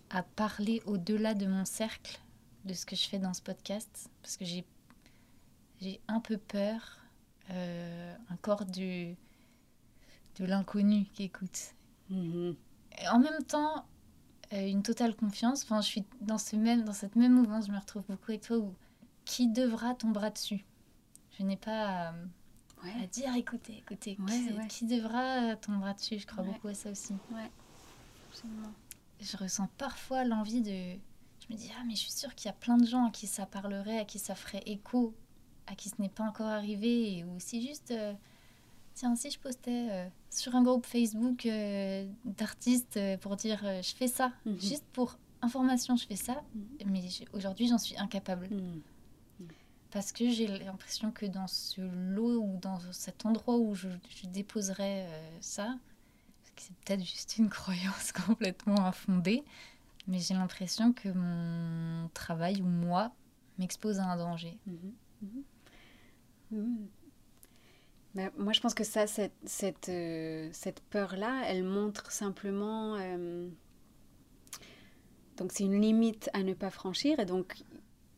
à parler au-delà de mon cercle de ce que je fais dans ce podcast parce que j'ai j'ai un peu peur euh, encore du de l'inconnu qui écoute. Et en même temps, euh, une totale confiance. Enfin, je suis dans ce même dans cette même mouvance. Je me retrouve beaucoup avec toi où qui devra tombera dessus? Je n'ai pas à, Ouais. à dire écoutez, écoutez, Ouais, qui, ouais. qui devra tombera dessus? Je crois beaucoup à ça aussi. Absolument. je ressens parfois l'envie de. Je me dis, ah, mais je suis sûre qu'il y a plein de gens à qui ça parlerait, à qui ça ferait écho, à qui ce n'est pas encore arrivé, ou si juste. euh, Tiens, si je postais euh, sur un groupe Facebook euh, d'artistes pour dire je fais ça, Mhm. juste pour information, je fais ça, Mhm. mais aujourd'hui j'en suis incapable. Mhm. Parce que j'ai l'impression que dans ce lot ou dans cet endroit où je, je déposerais ça, c'est peut-être juste une (laughs) croyance complètement infondée, mais j'ai l'impression que mon travail ou moi m'expose à un danger. Mhm. Mhm. Ben, moi, je pense que ça, cette, cette, euh, cette peur-là, elle montre simplement. euh, donc, c'est une limite à ne pas franchir, et donc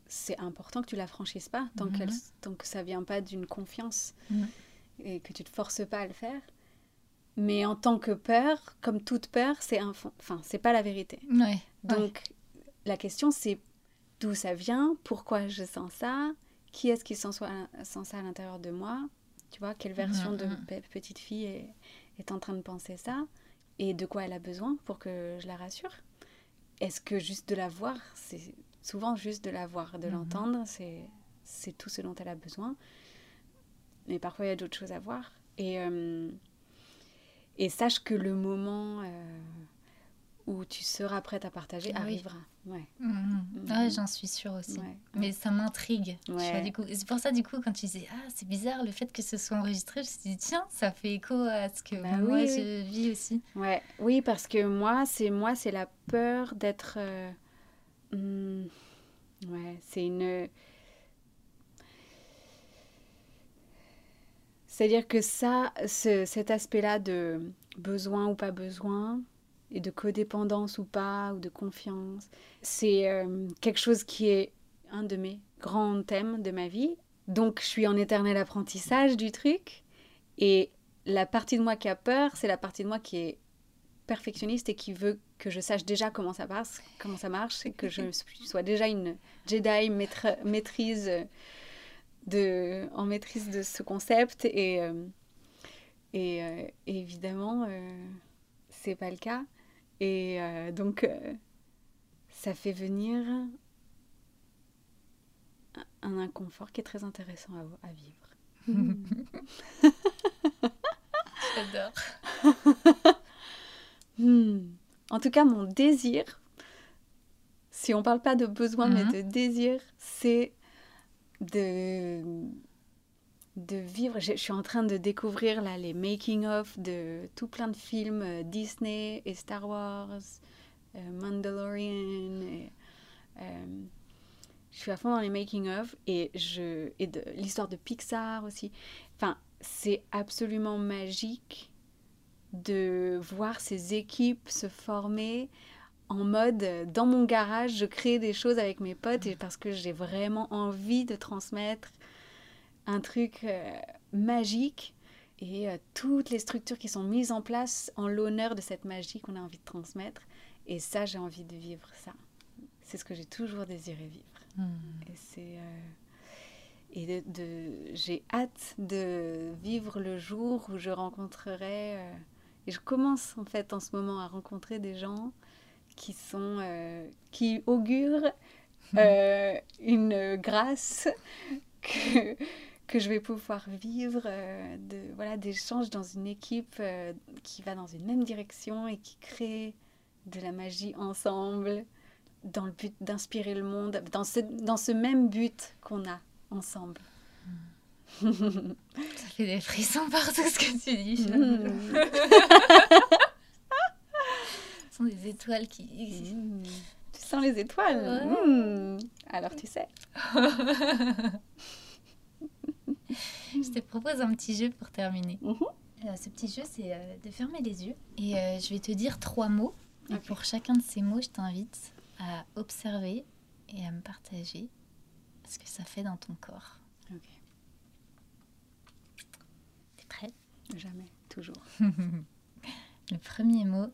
c'est important que tu la franchisses pas tant, Mhm. qu'elle, tant que ça vient pas d'une confiance et que tu te forces pas à le faire. Mais en tant que peur, comme toute peur, c'est info- enfin, c'est pas la vérité. Ouais. Donc, la question, c'est d'où ça vient, pourquoi je sens ça, qui est-ce qui sent, ça à l'intérieur de moi, tu vois, quelle version de pe- petite fille est, est en train de penser ça, et de quoi elle a besoin pour que je la rassure. Est-ce que juste de la voir, c'est souvent juste de la voir, de Mhm. l'entendre, c'est c'est tout ce dont elle a besoin. Mais parfois il y a d'autres choses à voir. Et, euh, et sache que le moment euh, où tu seras prête à partager Oui. arrivera. Ouais. Mhm. Ouais, j'en suis sûre aussi. Ouais. Mais ça m'intrigue. Ouais. c'est pour ça, du coup, quand tu disais Ah, c'est bizarre le fait que ce soit enregistré, je me suis dit Tiens, ça fait écho à ce que Bah moi oui, je vis aussi. Ouais, oui, parce que moi, c'est moi, c'est la peur d'être. euh, hmm, ouais, c'est une. C'est-à-dire que ça, ce- cet aspect-là de besoin ou pas besoin, et de codépendance ou pas, ou de confiance, c'est euh, quelque chose qui est un de mes grands thèmes de ma vie. Donc, je suis en éternel apprentissage du truc. Et la partie de moi qui a peur, c'est la partie de moi qui est perfectionniste et qui veut que je sache déjà comment ça passe, comment ça marche, et que je (laughs) sois déjà une Jedi maître- maîtrise de, en maîtrise de ce concept. Et, euh, et, euh, et évidemment, euh, c'est pas le cas. Et euh, donc, euh, ça fait venir un- inconfort qui est très intéressant à, à vivre. (laughs) J'adore. (laughs) Hmm. En tout cas, mon désir, si on parle pas de besoin, Mhm. mais de désir, c'est de, de vivre. Je, suis en train de découvrir là les making-of de tout plein de films euh, Disney et Star Wars, euh, Mandalorian. euh, je suis à fond dans les making-of et, je, et de l'histoire de Pixar aussi. Enfin, c'est absolument magique de voir ces équipes se former en mode euh, dans mon garage, je crée des choses avec mes potes et parce que j'ai vraiment envie de transmettre un truc euh, magique et euh, toutes les structures qui sont mises en place en l'honneur de cette magie qu'on a envie de transmettre. Et ça, j'ai envie de vivre ça. C'est ce que j'ai toujours désiré vivre. Mhm. Et c'est. euh, et de, de- j'ai hâte de vivre le jour où je rencontrerai. et je commence en fait en ce moment à rencontrer des gens qui sont. euh, qui augurent euh, une grâce que, que je vais pouvoir vivre, euh, de, voilà, d'échanges dans une équipe euh, qui va dans une même direction et qui crée de la magie ensemble dans le but d'inspirer le monde, dans ce, dans ce même but qu'on a ensemble. Ça fait des frissons par tout ce que tu dis. (laughs) (laughs) Sont des étoiles qui. Mm. Tu sens les étoiles Ouais. Mm. Alors tu sais. (laughs) Je te propose un petit jeu pour terminer. Mhm. Euh, ce petit jeu, c'est euh, de fermer les yeux. Et euh, je vais te dire trois mots. Et pour chacun de ces mots, je t'invite à observer et à me partager ce que ça fait dans ton corps. Ok. T'es prêt? Jamais, toujours. (laughs) Le premier mot,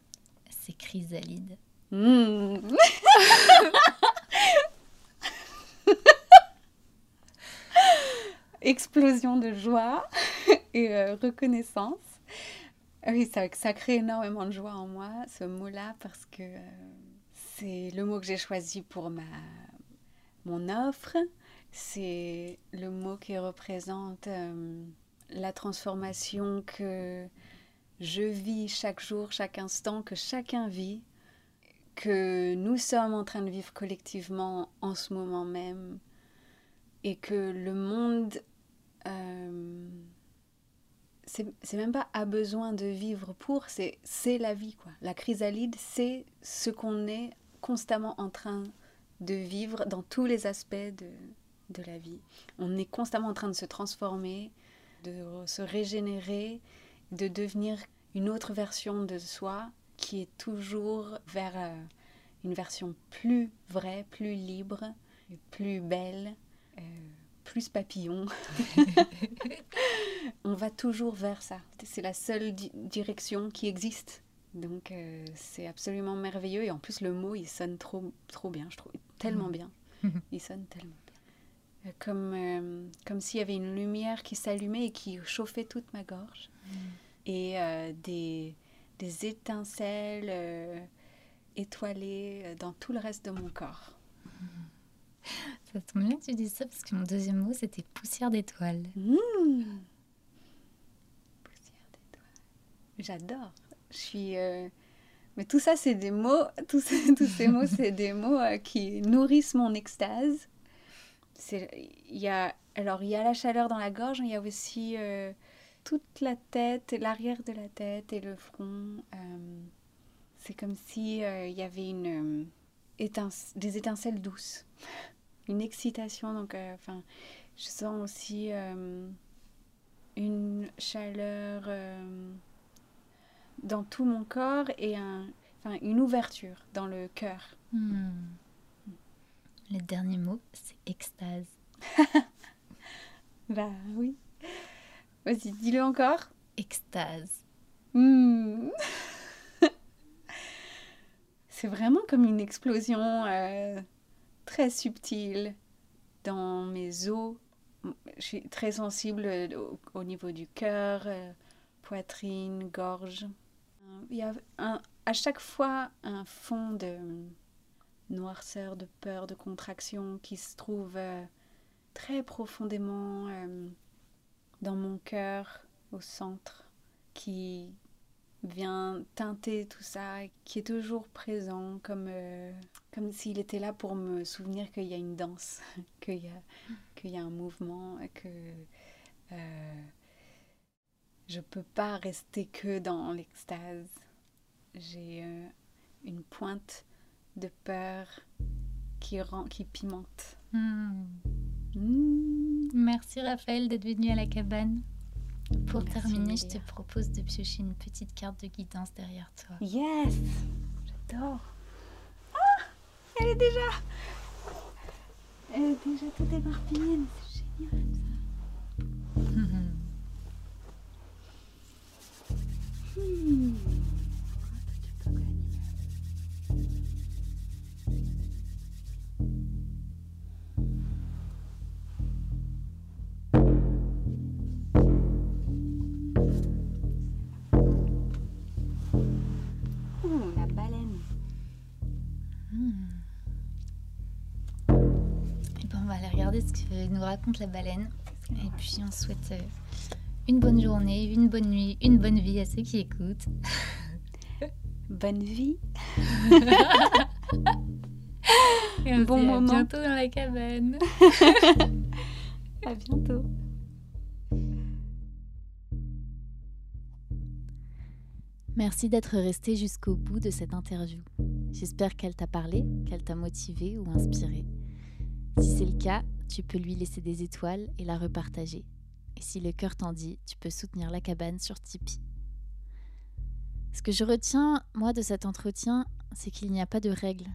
c'est chrysalide. Mm. (laughs) Explosion de joie (laughs) et euh, reconnaissance. Ah Oui, ça, ça crée énormément de joie en moi, ce mot-là, parce que euh, c'est le mot que j'ai choisi pour ma, mon offre. C'est le mot qui représente euh, la transformation que je vis chaque jour, chaque instant, que chacun vit que nous sommes en train de vivre collectivement en ce moment même et que le monde, euh, c'est même pas a besoin de vivre pour, c'est c'est la vie quoi. La chrysalide, c'est ce qu'on est constamment en train de vivre dans tous les aspects de, de la vie. On est constamment en train de se transformer, de se régénérer, de devenir une autre version de soi qui est toujours vers euh, une version plus vraie, plus libre, plus belle, euh, plus papillon. (laughs) On va toujours vers ça. C'est la seule di- direction qui existe. Donc euh, c'est absolument merveilleux et en plus le mot il sonne trop trop bien, je trouve tellement bien. (laughs) Il sonne tellement bien. Comme, euh, comme s'il y avait une lumière qui s'allumait et qui chauffait toute ma gorge. Et euh, des, des étincelles euh, étoilées euh, dans tout le reste de mon corps. Ça tombe bien que tu dises ça parce que mon deuxième mot c'était poussière d'étoiles. Mmh. Poussière d'étoiles. J'adore. Je suis. euh, Mais tout ça, c'est des mots. Tous (laughs) tous ces mots, c'est des mots euh, qui nourrissent mon extase. Il y a. Alors, il y a la chaleur dans la gorge, mais il y a aussi euh, toute la tête, l'arrière de la tête et le front. Euh, C'est comme si euh, il y avait une. des étincelles douces. (laughs) Une excitation. Donc, enfin. Je sens aussi une chaleur dans tout mon corps et un, une ouverture dans le cœur. Hmm. Le dernier mot c'est extase. (laughs) Bah oui. Vas-y, dis-le encore. Extase. Hmm. (laughs) C'est vraiment comme une explosion euh, très subtile dans mes os. Je suis très sensible au, au niveau du cœur, euh, poitrine, gorge. Il y a un- à chaque fois un fond de noirceur, de peur, de contraction qui se trouve euh, très profondément euh, dans mon cœur, au centre, qui vient teinter tout ça, qui est toujours présent, comme, euh, comme s'il était là pour me souvenir qu'il y a une danse, (laughs) qu'il y y a un mouvement, que je peux pas rester que dans l'extase. J'ai une pointe de peur qui, rend, qui pimente. Hmm. Mmh. Merci Raphaël d'être venu à la cabane. Pour Merci, terminer, je te propose de piocher une petite carte de guidance derrière toi. Yes J'adore Ah Elle est déjà Elle est déjà toute éparpillée, c'est génial ça raconte la baleine. Et puis on souhaite euh, une bonne journée, une bonne nuit, une bonne vie à ceux qui écoutent. (laughs) Bonne vie. (laughs) Et on Bon dit à moment. bientôt dans la cabane. (laughs) À bientôt. Merci d'être resté jusqu'au bout de cette interview. J'espère qu'elle t'a parlé, qu'elle t'a motivé ou inspiré. Si c'est le cas, tu peux lui laisser des étoiles et la repartager. Et si le cœur t'en dit, tu peux soutenir la cabane sur Tipeee. Ce que je retiens, moi, de cet entretien, c'est qu'il n'y a pas de règles,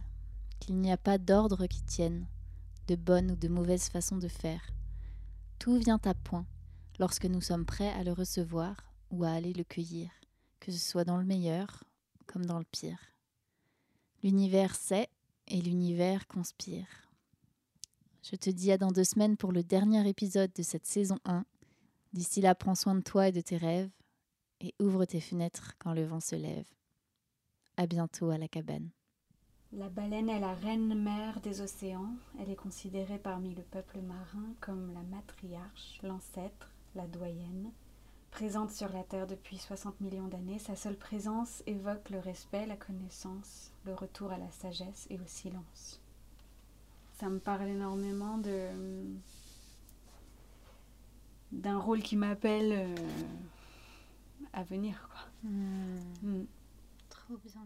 qu'il n'y a pas d'ordre qui tienne, de bonne ou de mauvaise façon de faire. Tout vient à point lorsque nous sommes prêts à le recevoir ou à aller le cueillir que ce soit dans le meilleur comme dans le pire. L'univers sait et l'univers conspire. Je te dis à dans deux semaines pour le dernier épisode de cette saison 1. D'ici là, prends soin de toi et de tes rêves et ouvre tes fenêtres quand le vent se lève. À bientôt à la cabane. La baleine est la reine mère des océans. Elle est considérée parmi le peuple marin comme la matriarche, l'ancêtre, la doyenne. Présente sur la Terre depuis 60 millions d'années, sa seule présence évoque le respect, la connaissance, le retour à la sagesse et au silence. Ça me parle énormément de d'un rôle qui m'appelle euh, à venir quoi. Mm. Trop bien.